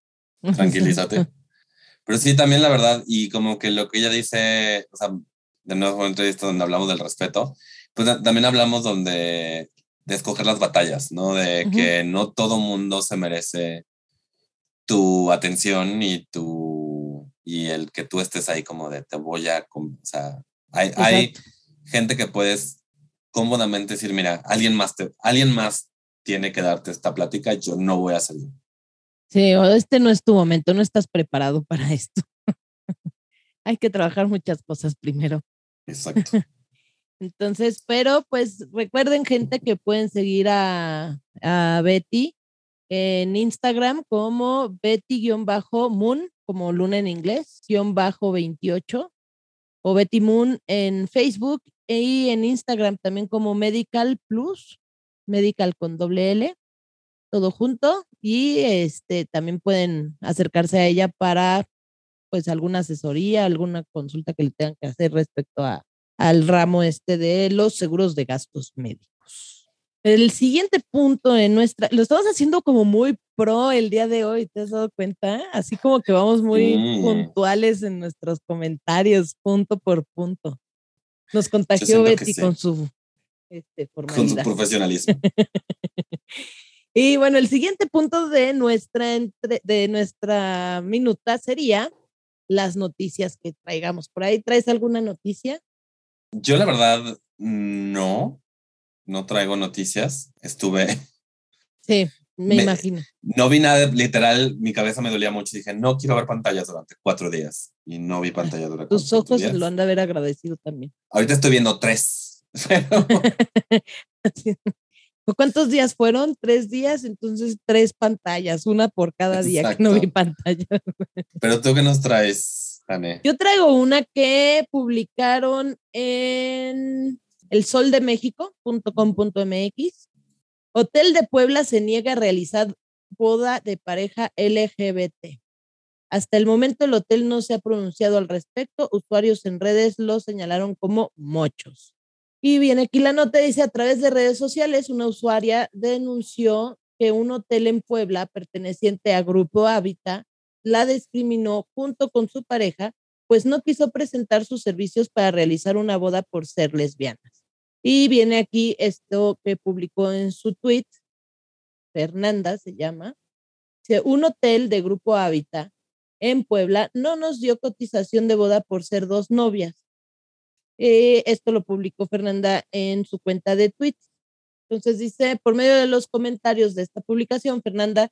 tranquilízate. Pero sí, también la verdad, y como que lo que ella dice, o sea, de nuevo en entrevista donde hablamos del respeto, pues también hablamos donde de escoger las batallas, ¿no? De uh -huh. que no todo mundo se merece tu atención y tu y el que tú estés ahí como de te voy a, o sea, hay, hay gente que puedes cómodamente decir, mira, alguien más te, alguien más tiene que darte esta plática, yo no voy a salir. Sí, o este no es tu momento, no estás preparado para esto. hay que trabajar muchas cosas primero. Exacto. Entonces, pero pues recuerden gente que pueden seguir a, a Betty en Instagram como Betty-Moon, como luna en inglés, guion bajo 28, o Betty Moon en Facebook y en Instagram también como Medical Plus, Medical con doble L, todo junto, y este también pueden acercarse a ella para pues alguna asesoría, alguna consulta que le tengan que hacer respecto a al ramo este de los seguros de gastos médicos. El siguiente punto en nuestra, lo estamos haciendo como muy pro el día de hoy, ¿te has dado cuenta? Así como que vamos muy puntuales en nuestros comentarios, punto por punto. Nos contagió Betty sí. con su este, Con su profesionalismo. y bueno, el siguiente punto de nuestra, entre, de nuestra minuta sería las noticias que traigamos. ¿Por ahí traes alguna noticia? Yo la verdad no, no traigo noticias. Estuve sí. Me, Me- imagino. No vi nada, literal, mi cabeza me dolía mucho. Dije, no quiero ver pantallas durante cuatro días. Y no vi pantalla durante Tus cuatro ojos días. lo han de haber agradecido también. Ahorita estoy viendo tres. Pero. ¿Cuántos días fueron? Tres días, entonces tres pantallas, una por cada día que no vi pantalla. Pero tú qué nos traes, Yo traigo una que publicaron en el sol de México.com.mx. Hotel de Puebla se niega a realizar boda de pareja LGBT. Hasta el momento el hotel no se ha pronunciado al respecto. Usuarios en redes lo señalaron como mochos. Y viene aquí la nota, dice, a través de redes sociales, una usuaria denunció que un hotel en Puebla perteneciente a Grupo Hábitat la discriminó junto con su pareja, pues no quiso presentar sus servicios para realizar una boda por ser lesbianas. Y viene aquí esto que publicó en su tweet, Fernanda se llama, un hotel de Grupo Hábitat en Puebla no nos dio cotización de boda por ser dos novias. Eh, esto lo publicó Fernanda en su cuenta de tweets. Entonces dice, por medio de los comentarios de esta publicación, Fernanda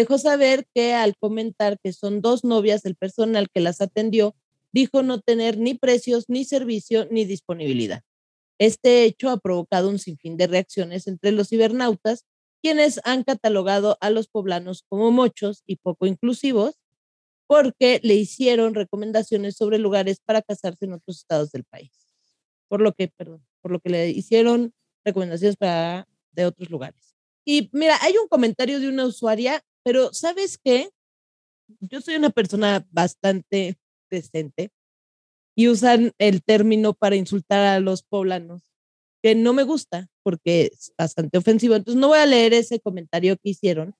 dejó saber que al comentar que son dos novias, el personal que las atendió dijo no tener ni precios, ni servicio, ni disponibilidad. Este hecho ha provocado un sinfín de reacciones entre los cibernautas, quienes han catalogado a los poblanos como mochos y poco inclusivos, porque le hicieron recomendaciones sobre lugares para casarse en otros estados del país. Por lo que, perdón, por lo que le hicieron recomendaciones para de otros lugares. Y mira, hay un comentario de una usuaria, pero ¿sabes qué? Yo soy una persona bastante decente y usan el término para insultar a los poblanos, que no me gusta porque es bastante ofensivo. Entonces no voy a leer ese comentario que hicieron,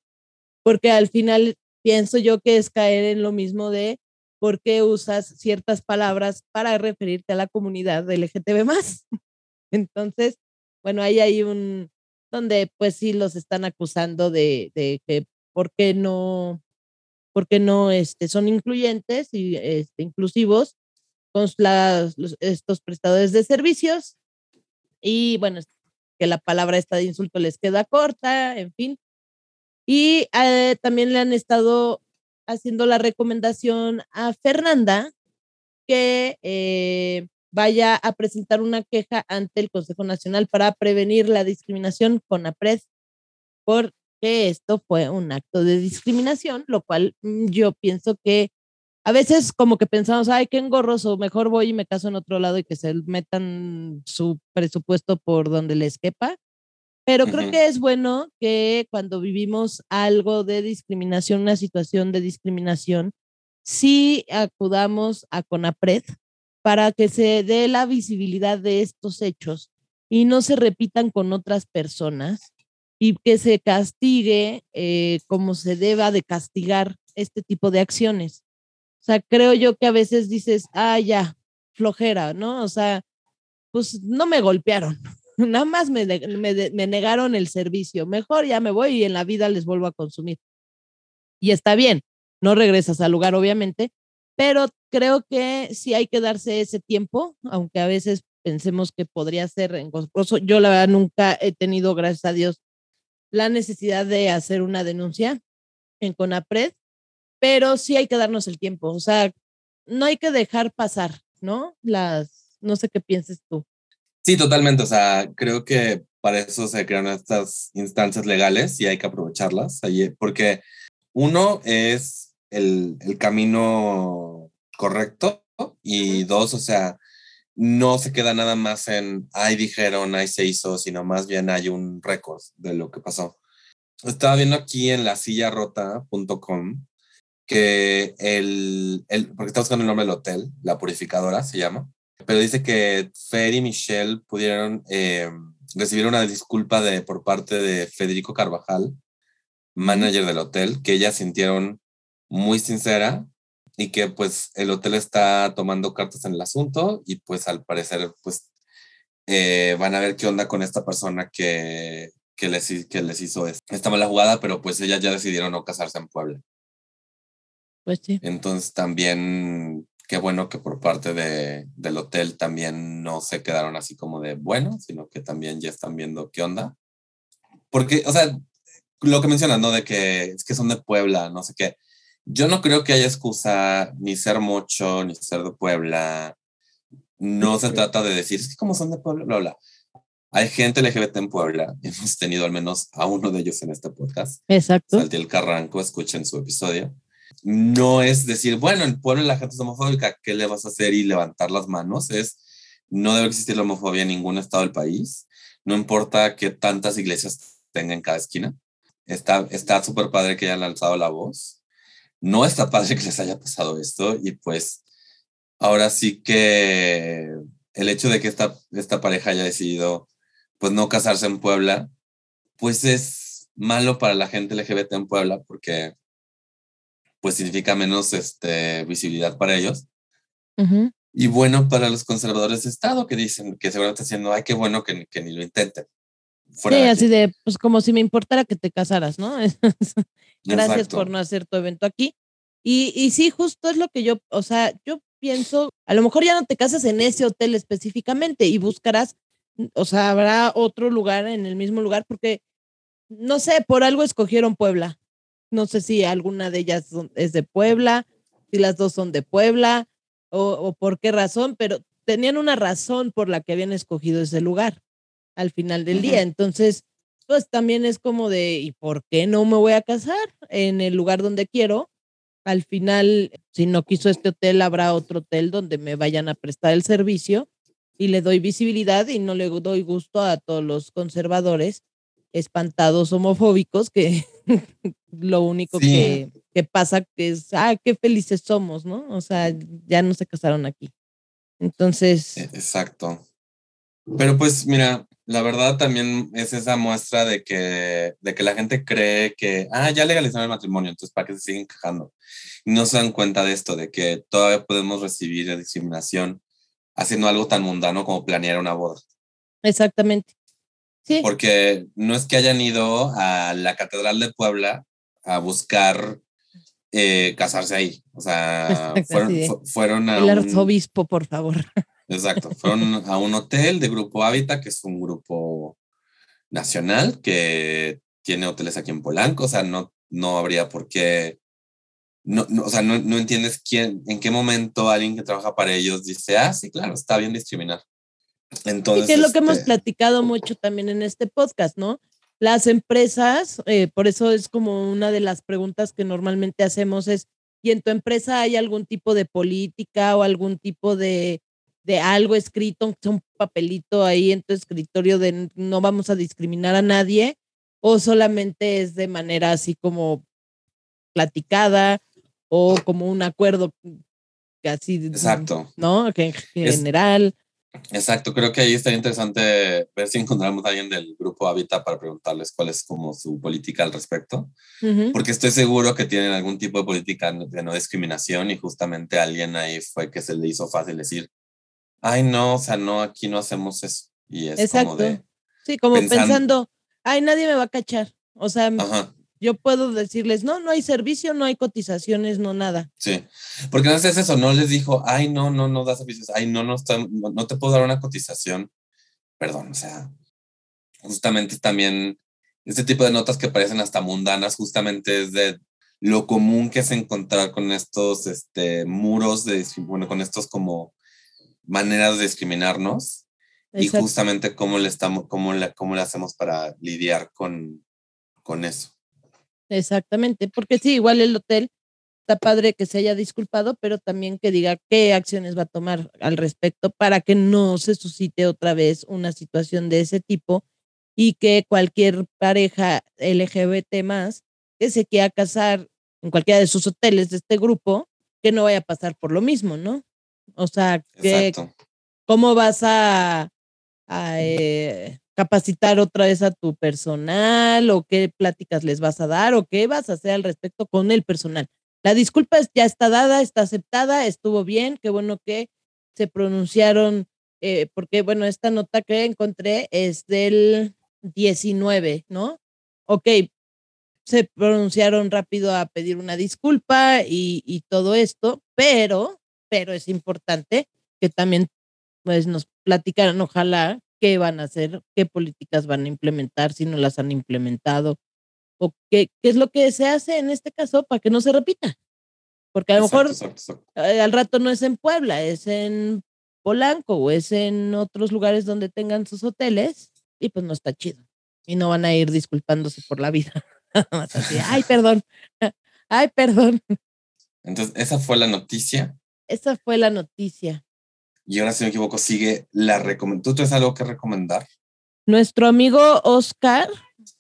porque al final pienso yo que es caer en lo mismo de por qué usas ciertas palabras para referirte a la comunidad LGTB más. Entonces, bueno, ahí hay un, donde pues sí los están acusando de, de que por qué no, por qué no este, son incluyentes y este, inclusivos con los- estos prestadores de servicios. Y bueno, que la palabra esta de insulto les queda corta, en fin. Y eh, también le han estado haciendo la recomendación a Fernanda que eh, vaya a presentar una queja ante el Consejo Nacional para prevenir la discriminación con APRED, porque esto fue un acto de discriminación, lo cual mm, yo pienso que a veces como que pensamos, ay, qué engorroso, mejor voy y me caso en otro lado y que se metan su presupuesto por donde les quepa. Pero creo que es bueno que cuando vivimos algo de discriminación, una situación de discriminación, sí acudamos a CONAPRED para que se dé la visibilidad de estos hechos y no se repitan con otras personas y que se castigue eh, como se deba de castigar este tipo de acciones. O sea, creo yo que a veces dices, ah, ya, flojera, ¿no? O sea, pues no me golpearon, nada más me, me me negaron el servicio. Mejor ya me voy y en la vida les vuelvo a consumir. Y está bien, no regresas al lugar, obviamente, pero creo que sí hay que darse ese tiempo, aunque a veces pensemos que podría ser engorroso. Yo la verdad nunca he tenido, gracias a Dios, la necesidad de hacer una denuncia en CONAPRED, pero sí hay que darnos el tiempo, o sea, no hay que dejar pasar, ¿no? Las, no sé qué pienses tú. Sí, totalmente. O sea, creo que para eso se crearon estas instancias legales y hay que aprovecharlas. Porque uno es el, el camino correcto y dos, o sea, no se queda nada más en, ay, dijeron, ay, se hizo, sino más bien hay un récord de lo que pasó. Estaba viendo aquí en la sillarota.com que el, el, porque está buscando el nombre del hotel, la purificadora se llama, pero dice que Fer y Michelle pudieron eh, recibir una disculpa de, por parte de Federico Carvajal, manager del hotel, que ellas sintieron muy sincera y que pues el hotel está tomando cartas en el asunto y pues al parecer pues eh, van a ver qué onda con esta persona que, que, les, que les hizo es- esta mala jugada, pero pues ellas ya decidieron no casarse en Puebla. Pues sí. Entonces también, qué bueno que por parte de, del hotel también no se quedaron así como de bueno, sino que también ya están viendo qué onda. Porque, o sea, lo que mencionas, ¿no? De que es que son de Puebla, no sé qué. Yo no creo que haya excusa ni ser mucho, ni ser de Puebla. No se trata de decir, es que como son de Puebla, bla, bla. Hay gente LGBT en Puebla. Hemos tenido al menos a uno de ellos en este podcast. Exacto. Saltiel Carranco, escuchen su episodio. No es decir, bueno, en Puebla la gente es homofóbica, ¿qué le vas a hacer y levantar las manos? Es, no debe existir la homofobia en ningún estado del país. No importa que tantas iglesias tengan en cada esquina. Está súper padre que hayan lanzado la voz. No está padre que les haya pasado esto y pues ahora sí que el hecho de que esta, esta pareja haya decidido pues no casarse en Puebla, pues es malo para la gente LGBT en Puebla porque pues significa menos este, visibilidad para ellos. Y bueno para los conservadores de Estado que dicen que seguramente están diciendo, ay, qué bueno que, que ni lo intenten. Sí, así de, pues como si me importara que te casaras, ¿no? Gracias por no hacer tu evento aquí. Y, y sí, justo es lo que yo, o sea, yo pienso, a lo mejor ya no te casas en ese hotel específicamente y buscarás o sea, habrá otro lugar en el mismo lugar, porque no sé, por algo escogieron Puebla. No sé si alguna de ellas es de Puebla, si las dos son de Puebla o, por qué razón, pero tenían una razón por la que habían escogido ese lugar al final del día. Entonces, pues también es como de, ¿y por qué no me voy a casar en el lugar donde quiero? Al final, si no quiso este hotel, habrá otro hotel donde me vayan a prestar el servicio y le doy visibilidad y no le doy gusto a todos los conservadores espantados homofóbicos que lo único que, que, pasa que es, ah, qué felices somos, ¿no? O sea, ya no se casaron aquí. Entonces. E, exacto. Pero pues mira, la verdad también es esa muestra de que, de que la gente cree que, ah, ya legalizaron el matrimonio, entonces ¿para qué se siguen quejando? Y no se dan cuenta de esto, de que todavía podemos recibir discriminación haciendo algo tan mundano como planear una boda. Exactamente. Sí. Porque no es que hayan ido a la Catedral de Puebla a buscar eh, casarse ahí. O sea, fueron, a. El arzobispo, por favor. Exacto. Fueron a un hotel de Grupo Hábitat, que es un grupo nacional que tiene hoteles aquí en Polanco. O sea, no, no habría por qué no, o sea, no, no, entiendes quién, en qué momento alguien que trabaja para ellos dice, ah, sí, claro, está bien discriminar. Entonces, y que es lo que hemos este platicado mucho también en este podcast, ¿no? Las empresas, eh, por eso es como una de las preguntas que normalmente hacemos es, ¿y en tu empresa hay algún tipo de política o algún tipo de, de algo escrito, un papelito ahí en tu escritorio de no vamos a discriminar a nadie? ¿O solamente es de manera así como platicada o como un acuerdo casi, Exacto. ¿no? Que en general. exacto, creo que ahí estaría interesante ver si encontramos a alguien del grupo Habita para preguntarles cuál es como su política al respecto, porque estoy seguro que tienen algún tipo de política de no discriminación y justamente alguien ahí fue que se le hizo fácil decir, ay no, o sea, no, aquí no hacemos eso. Y es exacto. como de... Sí, como pensando, ay, nadie me va a cachar. O sea, Ajá yo puedo decirles, no, no hay servicio, no hay cotizaciones, no nada. Sí, porque no es eso, no les dijo, ay, no, no, no da servicios, ay, no, no, no, te puedo dar una cotización. Perdón, o sea, justamente también este tipo de notas que parecen hasta mundanas, justamente es de lo común que es encontrar con estos este, muros de, bueno, con estos como maneras de discriminarnos y justamente cómo le estamos, cómo le, cómo le hacemos para lidiar con, con eso. Exactamente, porque sí, igual el hotel está padre que se haya disculpado, pero también que diga qué acciones va a tomar al respecto para que no se suscite otra vez una situación de ese tipo y que cualquier pareja LGBT más que se quiera casar en cualquiera de sus hoteles de este grupo, que no vaya a pasar por lo mismo, ¿no? O sea, que, ¿cómo vas a, a eh, capacitar otra vez a tu personal o qué pláticas les vas a dar o qué vas a hacer al respecto con el personal. La disculpa ya está dada, está aceptada, estuvo bien, qué bueno que se pronunciaron, eh, porque bueno, esta nota que encontré es del 19, ¿no? Ok, se pronunciaron rápido a pedir una disculpa y, y todo esto, pero, pero es importante que también pues nos platicaran, ojalá qué van a hacer, qué políticas van a implementar, si no las han implementado, o qué, qué es lo que se hace en este caso para que no se repita. Porque a lo Exacto, mejor exacto, exacto. eh, al rato no es en Puebla, es en Polanco o es en otros lugares donde tengan sus hoteles y pues no está chido. Y no van a ir disculpándose por la vida. Así, ay, perdón, ay, perdón. Entonces, esa fue la noticia. Esa fue la noticia. Y ahora, si no me equivoco, sigue la recomendación. ¿Tú tienes algo que recomendar? Nuestro amigo Oscar,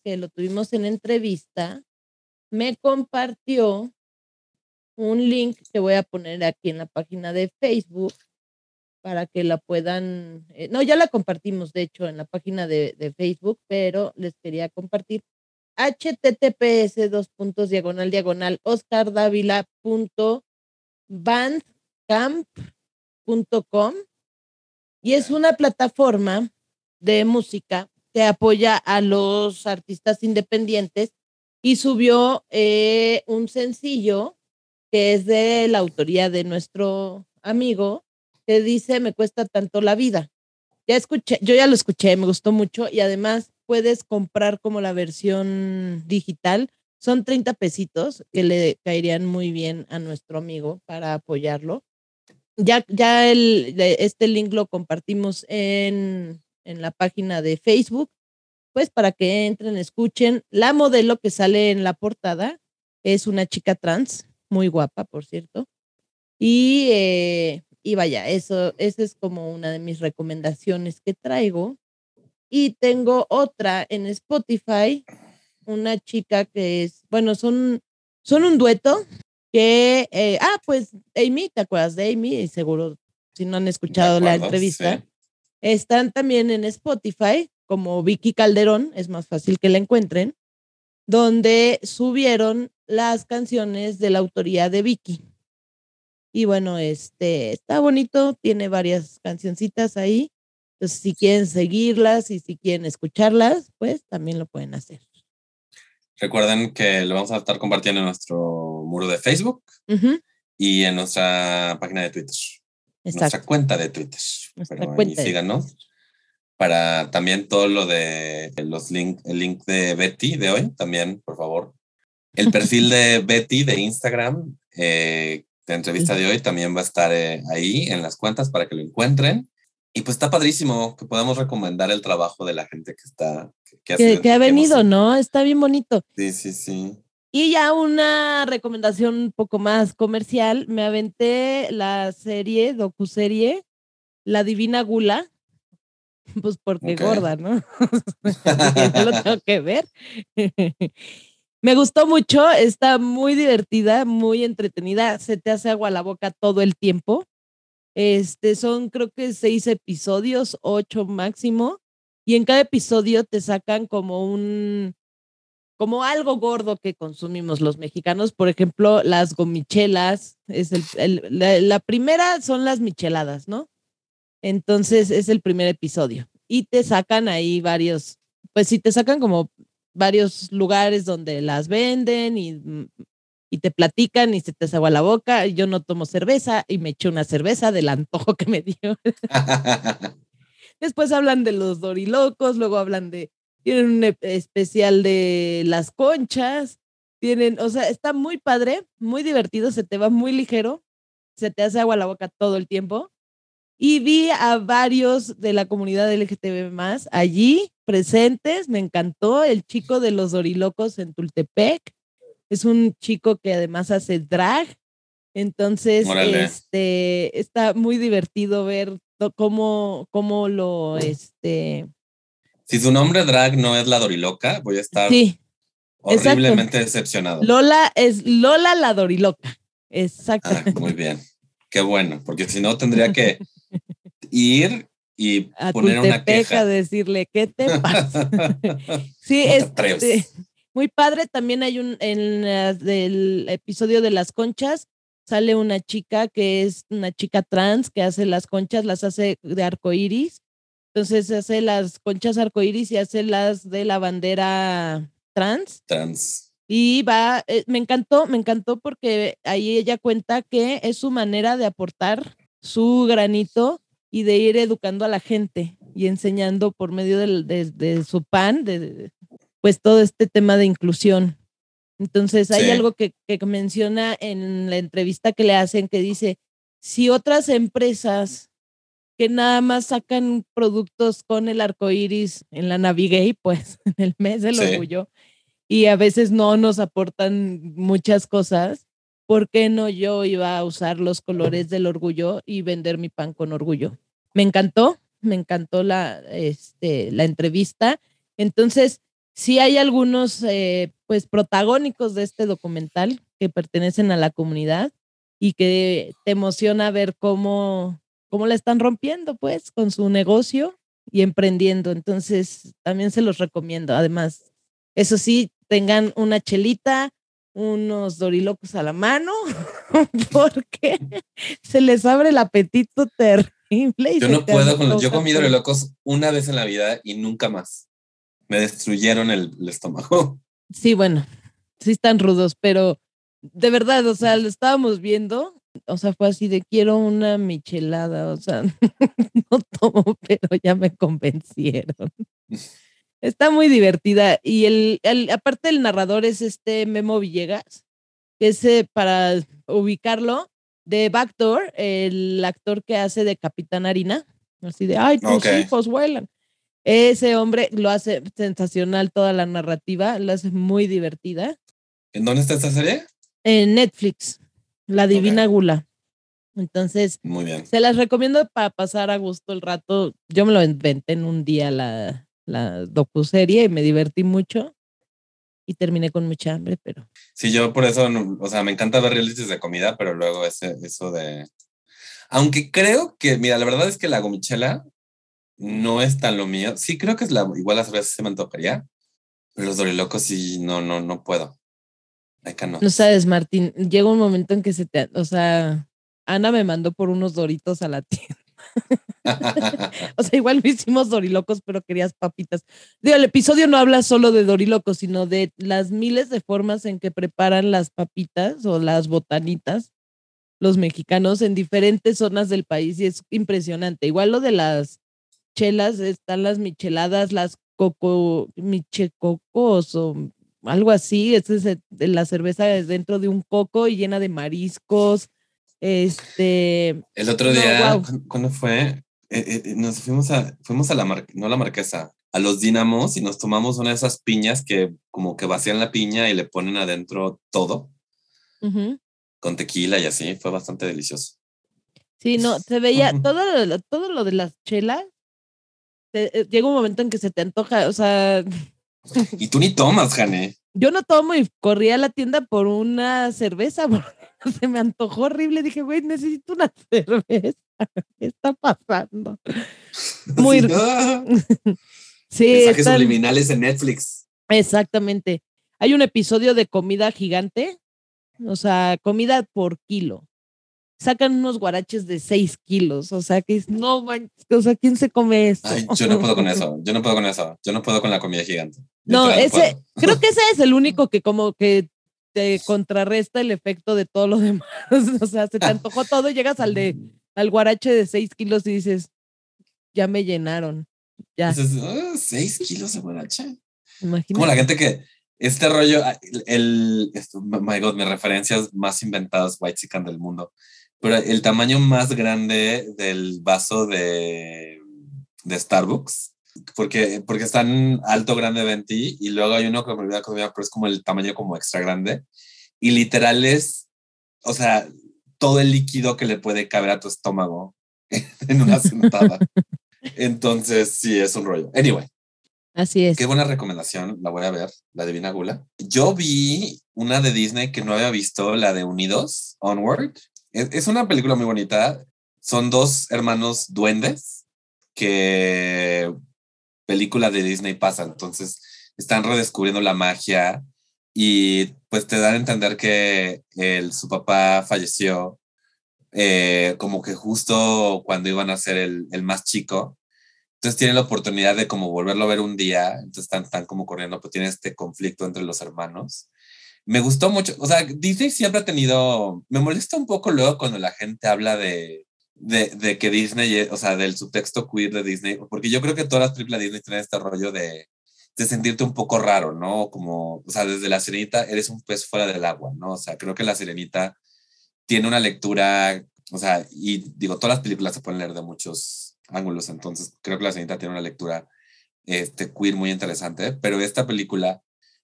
que lo tuvimos en entrevista, me compartió un link que voy a poner aquí en la página de Facebook para que la puedan, eh, no, ya la compartimos de hecho en la página de, de Facebook, pero les quería compartir https dos puntos diagonal diagonal oscardavila.bandcamp.com y es una plataforma de música que apoya a los artistas independientes y subió eh, un sencillo que es de la autoría de nuestro amigo que dice me cuesta tanto la vida. Ya escuché, yo ya lo escuché, me gustó mucho y además puedes comprar como la versión digital. Son 30 pesitos que le caerían muy bien a nuestro amigo para apoyarlo. Ya, ya este link lo compartimos en, en la página de Facebook, pues para que entren, escuchen. La modelo que sale en la portada es una chica trans, muy guapa, por cierto. Y, eh, y vaya, eso, esa es como una de mis recomendaciones que traigo. Y tengo otra en Spotify, una chica que es, bueno, son, son un dueto que, eh, ah, pues Amy, ¿te acuerdas de Amy? Seguro, si no han escuchado la acuerdo, entrevista. sí. Están también en Spotify, como Vicky Calderón, es más fácil que la encuentren, donde subieron las canciones de la autoría de Vicky. Y bueno, este está bonito, tiene varias cancioncitas ahí. Entonces, si quieren seguirlas y si quieren escucharlas, pues también lo pueden hacer. Recuerden que lo vamos a estar compartiendo en nuestro muro de Facebook Ujú, y en nuestra página de Twitter. Nuestra Exacto. cuenta de Twitter. Nuestra Pero ahí cuenta de síganos. Para también todo lo de los link, el link de Betty de hoy, también, por favor. El perfil de Betty de Instagram, eh, de entrevista de hoy, también va a estar eh, ahí en las cuentas para que lo encuentren. Y pues está padrísimo que podamos recomendar el trabajo de la gente que está, que, que hace- Que, que ha hemos- venido, ¿no? Está bien bonito. Sí, sí, sí. Y ya una recomendación un poco más comercial, me aventé la serie, docuserie, La Divina Gula, pues porque gorda, ¿no? ya lo tengo que ver. me gustó mucho, está muy divertida, muy entretenida, se te hace agua la boca todo el tiempo. Este, son creo que seis episodios, ocho máximo, y en cada episodio te sacan como un, como algo gordo que consumimos los mexicanos, por ejemplo, las gomichelas, es el, el- la, la primera son las micheladas, ¿no? Entonces es el primer episodio y te sacan ahí varios, pues sí, te sacan como varios lugares donde las venden y, y te platican y se te agua la boca. Yo no tomo cerveza y me eché una cerveza del antojo que me dio. Después hablan de los dorilocos, luego hablan de, tienen un especial de las conchas, tienen, o sea, está muy padre, muy divertido, se te va muy ligero, se te hace agua la boca todo el tiempo. Y vi a varios de la comunidad LGTB más allí presentes, me encantó el chico de los dorilocos en Tultepec, es un chico que además hace drag, entonces este, está muy divertido ver cómo, cómo lo, este, si su nombre drag no es la Doriloca, voy a estar sí, exacto. horriblemente decepcionado. Lola es Lola la doriloca, exacto. Ah, muy bien. Qué bueno, porque si no tendría que ir y a poner una Tultepec a queja. decirle, ¿qué te pasa? Sí, No te es muy padre. También hay un, en del episodio de las conchas, sale una chica que es una chica trans que hace las conchas, las hace de arcoíris. Entonces hace las conchas arcoíris y hace las de la bandera trans. Trans. Y va, eh, me encantó, me encantó porque ahí ella cuenta que es su manera de aportar su granito y de ir educando a la gente y enseñando por medio de, de su pan, de, pues todo este tema de inclusión. Entonces hay algo que, que menciona en la entrevista que le hacen que dice, si otras empresas que nada más sacan productos con el arco iris en la Navigay, pues en el mes del orgullo, y a veces no nos aportan muchas cosas, ¿por qué no yo iba a usar los colores del orgullo y vender mi pan con orgullo? Me encantó, me encantó la, este, la entrevista. Entonces, sí hay algunos eh, pues protagónicos de este documental que pertenecen a la comunidad y que te emociona ver cómo cómo la están rompiendo, pues, con su negocio y emprendiendo. Entonces, también se los recomiendo. Además, eso sí, tengan una chelita, unos dorilocos a la mano, porque se les abre el apetito terrible. yo no puedo con los, yo comí dorilocos una vez en la vida y nunca más. Me destruyeron el, el estómago. Sí, bueno, sí están rudos, pero de verdad, o sea, lo estábamos viendo o sea, fue así de quiero una michelada, o sea, no tomo, pero ya me convencieron. Está muy divertida y el, aparte el narrador es este Memo Villegas, que es eh, para ubicarlo de Backdoor, el actor que hace de Capitán Harina, así de, ay, tus hijos vuelan. Ese hombre lo hace sensacional toda la narrativa, lo hace muy divertida. ¿En dónde está esta serie? En Netflix. La Divina Gula. Entonces, Muy bien. se las recomiendo para pasar a gusto el rato. Yo me lo inventé en un día la, la docuserie y me divertí mucho y terminé con mucha hambre, pero... Sí, yo por eso, o sea, me encanta ver realities de comida, pero luego ese, eso de... Aunque creo que, mira, la verdad es que la gomichela no es tan lo mío. Sí, creo que es la, igual las veces se me antojaría, pero los dorilocos sí, no, no, no puedo. No sabes, Martín, llega un momento en que se te, o sea, Ana me mandó por unos doritos a la tienda. o sea, igual no hicimos dorilocos, pero querías papitas. Digo, el episodio no habla solo de dorilocos, sino de las miles de formas en que preparan las papitas o las botanitas los mexicanos en diferentes zonas del país y es impresionante. Igual lo de las chelas, están las micheladas, las coco, michecocos o algo así. Esta es la cerveza dentro de un coco y llena de mariscos. Este. El otro día, ¿cuándo fue? Eh, eh, nos fuimos a, fuimos a la, no a la marquesa, a los dinamos y nos tomamos una de esas piñas que como que vacían la piña y le ponen adentro todo. Con tequila y así, fue bastante delicioso. Sí, no, se veía todo, todo lo de las chelas. Eh, llega un momento en que se te antoja, o sea, y tú ni tomas, Jane. Yo no tomo y corrí a la tienda por una cerveza. Se me antojó horrible. Dije, güey, necesito una cerveza. ¿Qué está pasando? Muy. sí, Mensajes subliminales en Netflix. Exactamente. Hay un episodio de comida gigante, o sea, comida por kilo sacan unos guaraches de 6 kilos. O sea, que es, no o sea, ¿quién se come esto? Ay, yo no puedo con eso, yo no puedo con eso, yo no puedo con la comida gigante. No, ese, creo que ese es el único que como que te contrarresta el efecto de todo lo demás. o sea, se te antojó todo y llegas al de al guarache de 6 kilos y dices, ya me llenaron. Ya. Dices, 6 kilos de guarache. Imagínate. Como la gente que, este rollo, el, my God, mis referencias más inventadas white chican del mundo pero el tamaño más grande del vaso de, de Starbucks, porque, porque es tan alto, grande, 20, y luego hay uno que me olvidé pero es como el tamaño como extra grande, y literal es, o sea, todo el líquido que le puede caber a tu estómago en una sentada. Entonces, sí, es un rollo. Anyway. Así es. Qué buena recomendación, la voy a ver, la Divina Gula. Yo vi una de Disney que no había visto, la de Unidos, Onward. Es, una película muy bonita. Son dos hermanos duendes que película de Disney pasa. Entonces están redescubriendo la magia y pues te dan a entender que el, su papá falleció eh, como que justo cuando iban a ser el, el, más chico. Entonces tienen la oportunidad de como volverlo a ver un día. Entonces están, están como corriendo, pues tiene este conflicto entre los hermanos me gustó mucho. O sea, Disney siempre ha tenido. Me molesta un poco luego cuando la gente habla de, de, de que Disney, o sea, del subtexto queer de Disney, porque yo creo que todas las triple Disney tienen este rollo de. de sentirte un poco raro, ¿no? Como, o sea, desde la sirenita eres un pez fuera del agua, ¿no? O sea, creo que la sirenita tiene una lectura, o sea, y digo, todas las películas se pueden leer de muchos ángulos, entonces creo que la sirenita tiene una lectura este, queer muy interesante, pero esta película,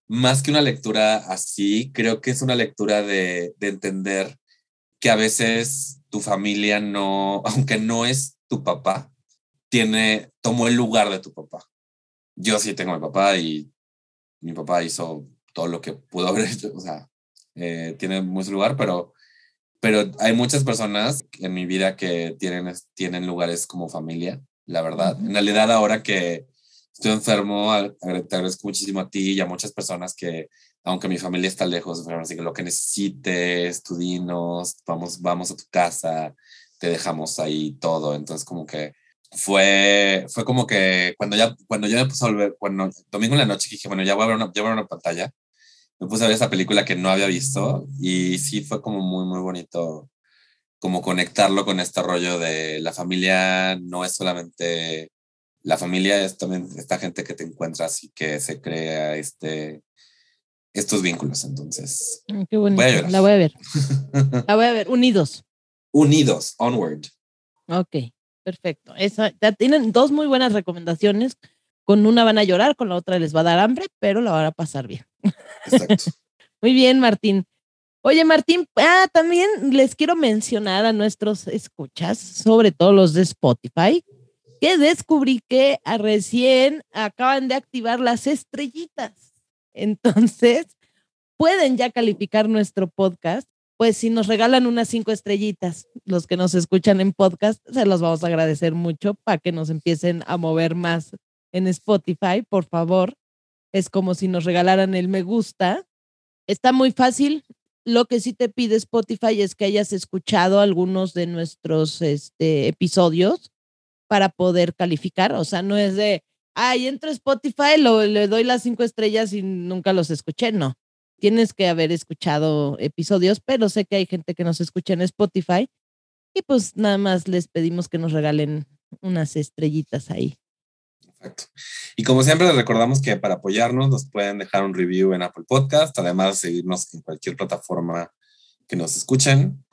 más que una lectura así, creo que es una lectura de, de entender que a veces tu familia no, aunque no es tu papá, tiene, tomó el lugar de tu papá. Yo sí tengo a mi papá y mi papá hizo todo lo que pudo haber hecho, o sea, eh, tiene mucho lugar, pero, pero hay muchas personas en mi vida que tienen, tienen lugares como familia, la verdad. En realidad ahora que estoy enfermo, te agradezco muchísimo a ti y a muchas personas que, aunque mi familia está lejos, así que lo que necesites, tú dinos, vamos, vamos a tu casa, te dejamos ahí todo. Entonces como que fue, fue como que cuando ya, cuando yo me puse a volver, cuando domingo en la noche dije, bueno, ya voy a ver una, voy a ver una pantalla, me puse a ver esa película que no había visto y sí fue como muy, muy bonito como conectarlo con este rollo de la familia no es solamente, la familia es también esta gente que te encuentras y que se crea este, estos vínculos. Entonces, qué bonito. la voy a ver. la voy a ver, unidos. Unidos, onward. Ok. Perfecto. Esa, ya tienen dos muy buenas recomendaciones. Con una van a llorar, con la otra les va a dar hambre, pero la van a pasar bien. Exacto. muy bien, Martín. Oye, Martín, ah, también les quiero mencionar a nuestros escuchas, sobre todo los de Spotify, que descubrí que recién acaban de activar las estrellitas. Entonces, pueden ya calificar nuestro podcast pues si nos regalan unas cinco estrellitas, los que nos escuchan en podcast, se los vamos a agradecer mucho para que nos empiecen a mover más en Spotify, por favor. Es como si nos regalaran el me gusta. Está muy fácil. Lo que sí te pide Spotify es que hayas escuchado algunos de nuestros este, episodios para poder calificar. O sea, no es de, ay, entro a Spotify, lo, le doy las cinco estrellas y nunca los escuché. No, tienes que haber escuchado episodios, pero sé que hay gente que nos escucha en Spotify y pues nada más les pedimos que nos regalen unas estrellitas ahí. Perfecto. Y como siempre les recordamos que para apoyarnos nos pueden dejar un review en Apple Podcast, además de seguirnos en cualquier plataforma que nos escuchen,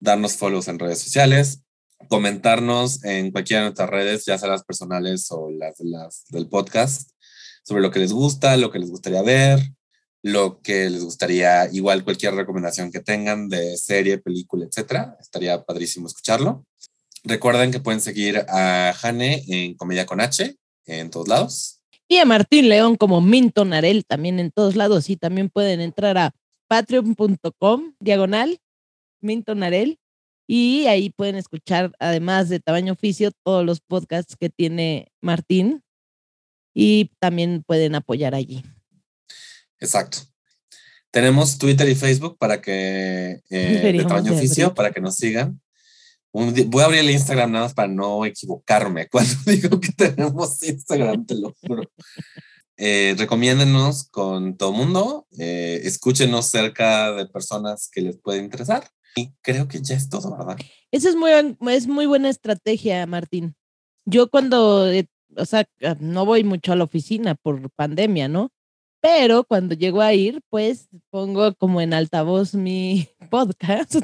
darnos follows en redes sociales, comentarnos en cualquiera de nuestras redes, ya sea las personales o las, del podcast, sobre lo que les gusta, lo que les gustaría ver, lo que les gustaría, igual cualquier recomendación que tengan de serie, película, etcétera. Estaría padrísimo escucharlo. Recuerden que pueden seguir a Jane en Comedia con H en todos lados. Y a Martín León como Minton Arel también en todos lados. Y también pueden entrar a patreon.com diagonal Minton Arel. Y ahí pueden escuchar, además de Tamaño Oficio, todos los podcasts que tiene Martín. Y también pueden apoyar allí. Exacto. Tenemos Twitter y Facebook para que, eh, de tamaño oficio, para que nos sigan. voy a abrir el Instagram nada más para no equivocarme cuando digo que tenemos Instagram, te lo juro. Eh, recomiéndenos con todo mundo, eh, escúchenos cerca de personas que les puede interesar. Y creo que ya es todo, ¿verdad? Esa es muy, es muy buena estrategia, Martín. Yo cuando, o sea, no voy mucho a la oficina por pandemia, ¿no? Pero cuando llego a ir, pues pongo como en altavoz mi podcast.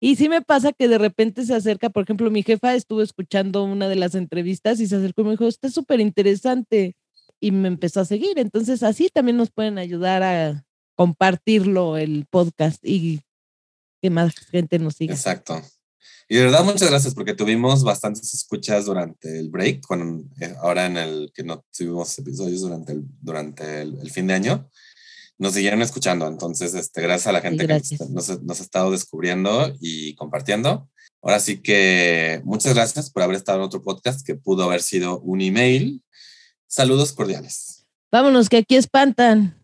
Y sí me pasa que de repente se acerca, por ejemplo, mi jefa estuvo escuchando una de las entrevistas y se acercó y me dijo, está súper interesante. Y me empezó a seguir. Entonces así también nos pueden ayudar a compartirlo el podcast y que más gente nos siga. Exacto. Y de verdad, muchas gracias porque tuvimos bastantes escuchas durante el break, eh, ahora en el que no tuvimos episodios durante el, durante el, fin de año, nos siguieron escuchando. Entonces, este, gracias a la gente que nos, nos, ha estado descubriendo y compartiendo. Ahora sí que muchas gracias por haber estado en otro podcast que pudo haber sido un email. Saludos cordiales. Vámonos, que aquí espantan.